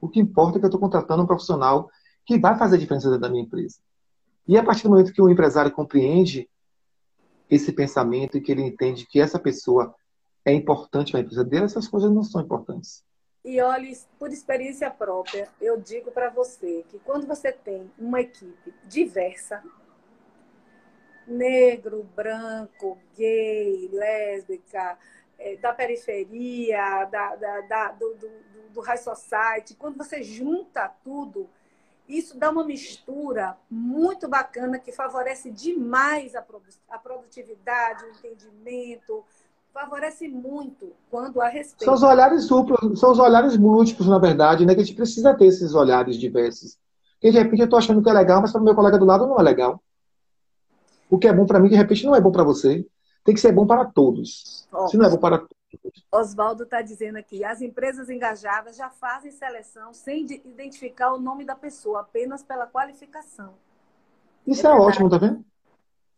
O que importa é que eu estou contratando um profissional que vai fazer a diferença dentro da minha empresa. E a partir do momento que o empresário compreende esse pensamento e que ele entende que essa pessoa é importante para a empresa dele, essas coisas não são importantes. E olhe, por experiência própria, eu digo para você que quando você tem uma equipe diversa, negro, branco, gay, lésbica, é, da periferia, da, da, da do, do, do high society, quando você junta tudo, isso dá uma mistura muito bacana que favorece demais a produtividade, o entendimento, favorece muito quando há respeito. São os olhares duplos, são os olhares múltiplos, na verdade, né? Que a gente precisa ter esses olhares diversos. Porque de repente eu estou achando que é legal, mas para o meu colega do lado não é legal. O que é bom para mim, de repente, não é bom para você. Tem que ser bom para todos. Oh, Se não é bom para todos. Oswaldo está dizendo aqui, as empresas engajadas já fazem seleção sem identificar o nome da pessoa, apenas pela qualificação. Isso é, é ótimo, tá vendo?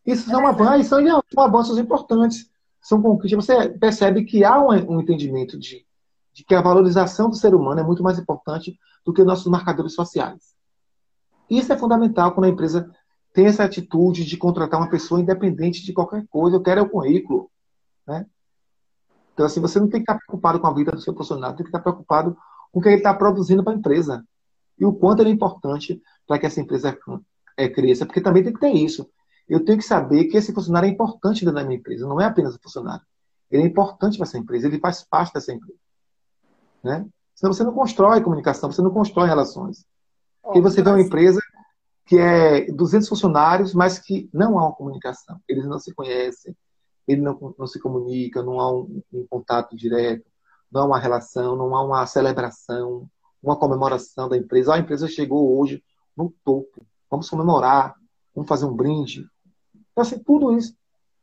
Isso é são, avanços, são avanços importantes são conquistas. Você percebe que há um, um entendimento de, de, que a valorização do ser humano é muito mais importante do que nossos marcadores sociais. Isso é fundamental quando a empresa tem essa atitude de contratar uma pessoa independente de qualquer coisa. Eu quero é o currículo. Né? Então, assim, você não tem que estar preocupado com a vida do seu funcionário, tem que estar preocupado com o que ele está produzindo para a empresa. E o quanto ele é importante para que essa empresa é, cresça. Porque também tem que ter isso eu tenho que saber que esse funcionário é importante dentro da minha empresa, não é apenas um funcionário. Ele é importante para essa empresa, ele faz parte dessa empresa. Né? Senão você não constrói comunicação, você não constrói relações. Porque você vê uma empresa que é 200 funcionários, mas que não há uma comunicação. Eles não se conhecem, ele não, não se comunica, não há um, um contato direto, não há uma relação, não há uma celebração, uma comemoração da empresa. Ah, a empresa chegou hoje no topo, vamos comemorar, vamos fazer um brinde. Então, assim, tudo isso.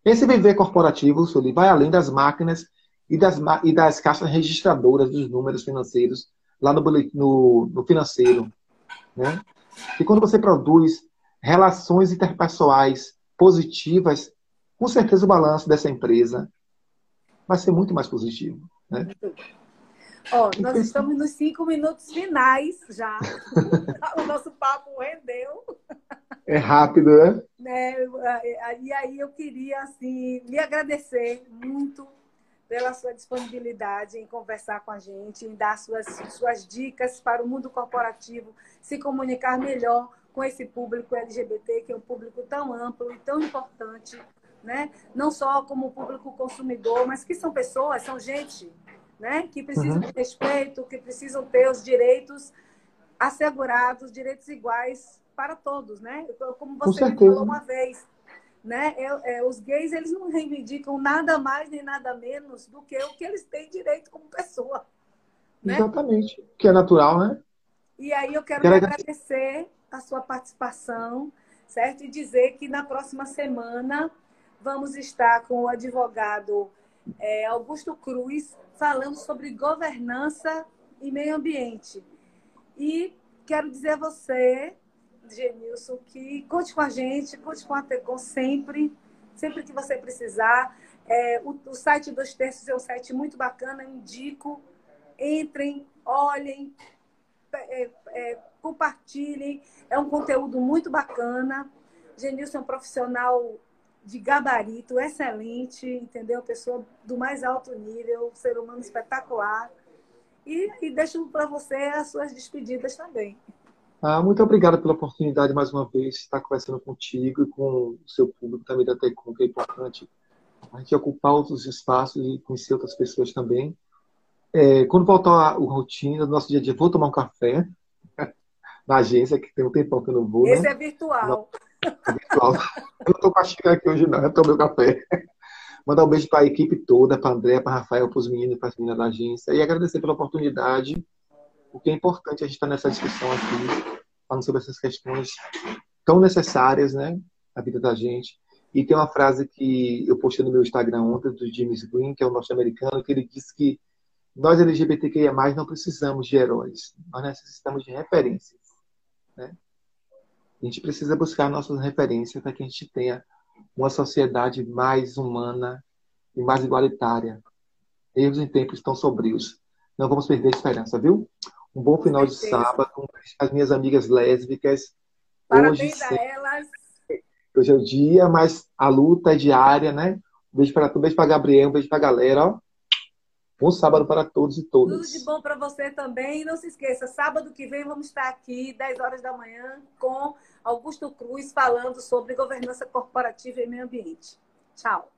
Esse viver corporativo, Sully, vai além das máquinas e das, e das caixas registradoras dos números financeiros lá no, no, no financeiro. Né? E quando você produz relações interpessoais positivas, com certeza o balanço dessa empresa vai ser muito mais positivo. Né? Nós estamos nos cinco minutos finais já. o nosso papo rendeu. É rápido, né? né? E aí eu queria assim lhe agradecer muito pela sua disponibilidade em conversar com a gente, em dar suas, suas dicas para o mundo corporativo se comunicar melhor com esse público LGBT, que é um público tão amplo e tão importante, né? não só como público consumidor, mas que são pessoas, são gente né? que precisam uhum. de respeito, que precisam ter os direitos assegurados, direitos iguais para todos, né? Como você falou uma vez, né? É, é, os gays eles não reivindicam nada mais nem nada menos do que o que eles têm direito como pessoa. Né? Exatamente, que é natural, né? E aí eu quero, quero agradecer a sua participação, certo? E dizer que na próxima semana vamos estar com o advogado é, Augusto Cruz falando sobre governança e meio ambiente. E quero dizer a você Genilson, que conte com a gente, conte com a Tecom sempre, sempre que você precisar. É, o, o, site Dois Terços é um site muito bacana, indico. Entrem, olhem, é, é, compartilhem. É um conteúdo muito bacana. Genilson é um profissional de gabarito, excelente, entendeu? Pessoa do mais alto nível, ser humano espetacular. E, e deixo para você as suas despedidas também. Ah, muito obrigado pela oportunidade mais uma vez de estar conversando contigo e com o seu público também da Tecom, que é importante a gente ocupar outros espaços e conhecer outras pessoas também. É, quando voltar a rotina do nosso dia a dia, vou tomar um café na agência, que tem um tempão que eu não vou. Esse né? é virtual. Eu não estou com a xícara aqui hoje, não, eu tomei o café. Mandar um beijo para a equipe toda, para a André, para Rafael, para os meninos, para as meninas da agência, e agradecer pela oportunidade porque é importante a gente estar nessa discussão aqui, falando sobre essas questões tão necessárias, né, na vida da gente. E tem uma frase que eu postei no meu Instagram ontem, do James Green, que é o norte-americano, que ele disse que nós LGBTQIA+, não precisamos de heróis, nós necessitamos de referências. Né? A gente precisa buscar nossas referências para que a gente tenha uma sociedade mais humana e mais igualitária. Erros em tempos tão sombrios. Não vamos perder a esperança, viu? Um bom final de sábado. As minhas amigas lésbicas. Parabéns hoje, a elas. Hoje é o dia, mas a luta é diária, né? Um beijo para tu, um beijo para Gabriel, um beijo para a galera. Ó. Bom sábado para todos e todas. Tudo de bom para você também. E não se esqueça, sábado que vem vamos estar aqui, 10 horas da manhã, com Augusto Cruz falando sobre governança corporativa e meio ambiente. Tchau.